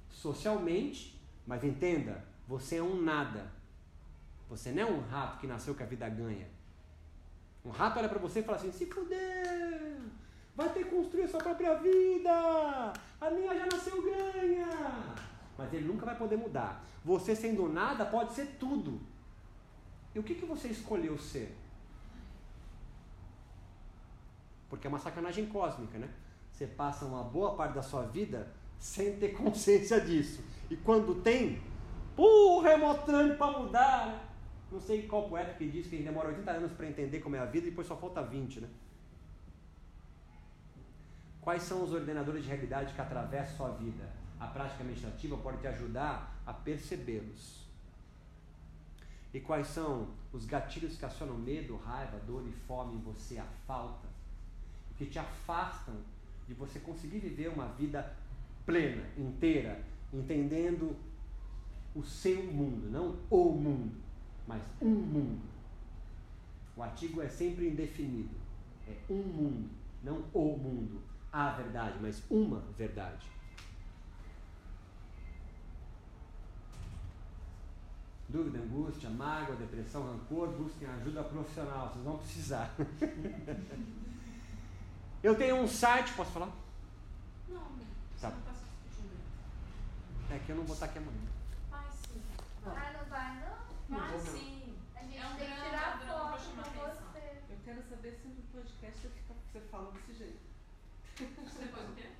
socialmente, mas entenda, você é um nada. Você não é um rato que nasceu com a vida ganha. Um rato olha para você e fala assim: se fuder, vai ter que construir a sua própria vida. A minha já nasceu ganha. Mas ele nunca vai poder mudar. Você sendo nada pode ser tudo. E o que, que você escolheu ser? Porque é uma sacanagem cósmica, né? Você passa uma boa parte da sua vida sem ter consciência disso. E quando tem, porra, é remotando para mudar. Né? Não sei qual poeta que diz que demora 80 anos para entender como é a vida e depois só falta 20, né? Quais são os ordenadores de realidade que atravessam sua vida? A prática meditativa pode te ajudar a percebê-los. E quais são os gatilhos que acionam medo, raiva, dor e fome em você, a falta, que te afastam de você conseguir viver uma vida plena, inteira, entendendo o seu mundo, não o mundo, mas um mundo. O artigo é sempre indefinido. É um mundo, não o mundo, a verdade, mas uma verdade. Dúvida, angústia, mágoa, depressão, rancor, busquem ajuda profissional, vocês vão precisar. Eu tenho um site, posso falar? Tá. É que eu não vou estar aqui amanhã. Vai sim. Ah, não vai não? Vai vou, não. sim. A gente É um tem que tirar foto com você. Eu quero saber se no podcast você, fica, você fala desse jeito. Depois o quê?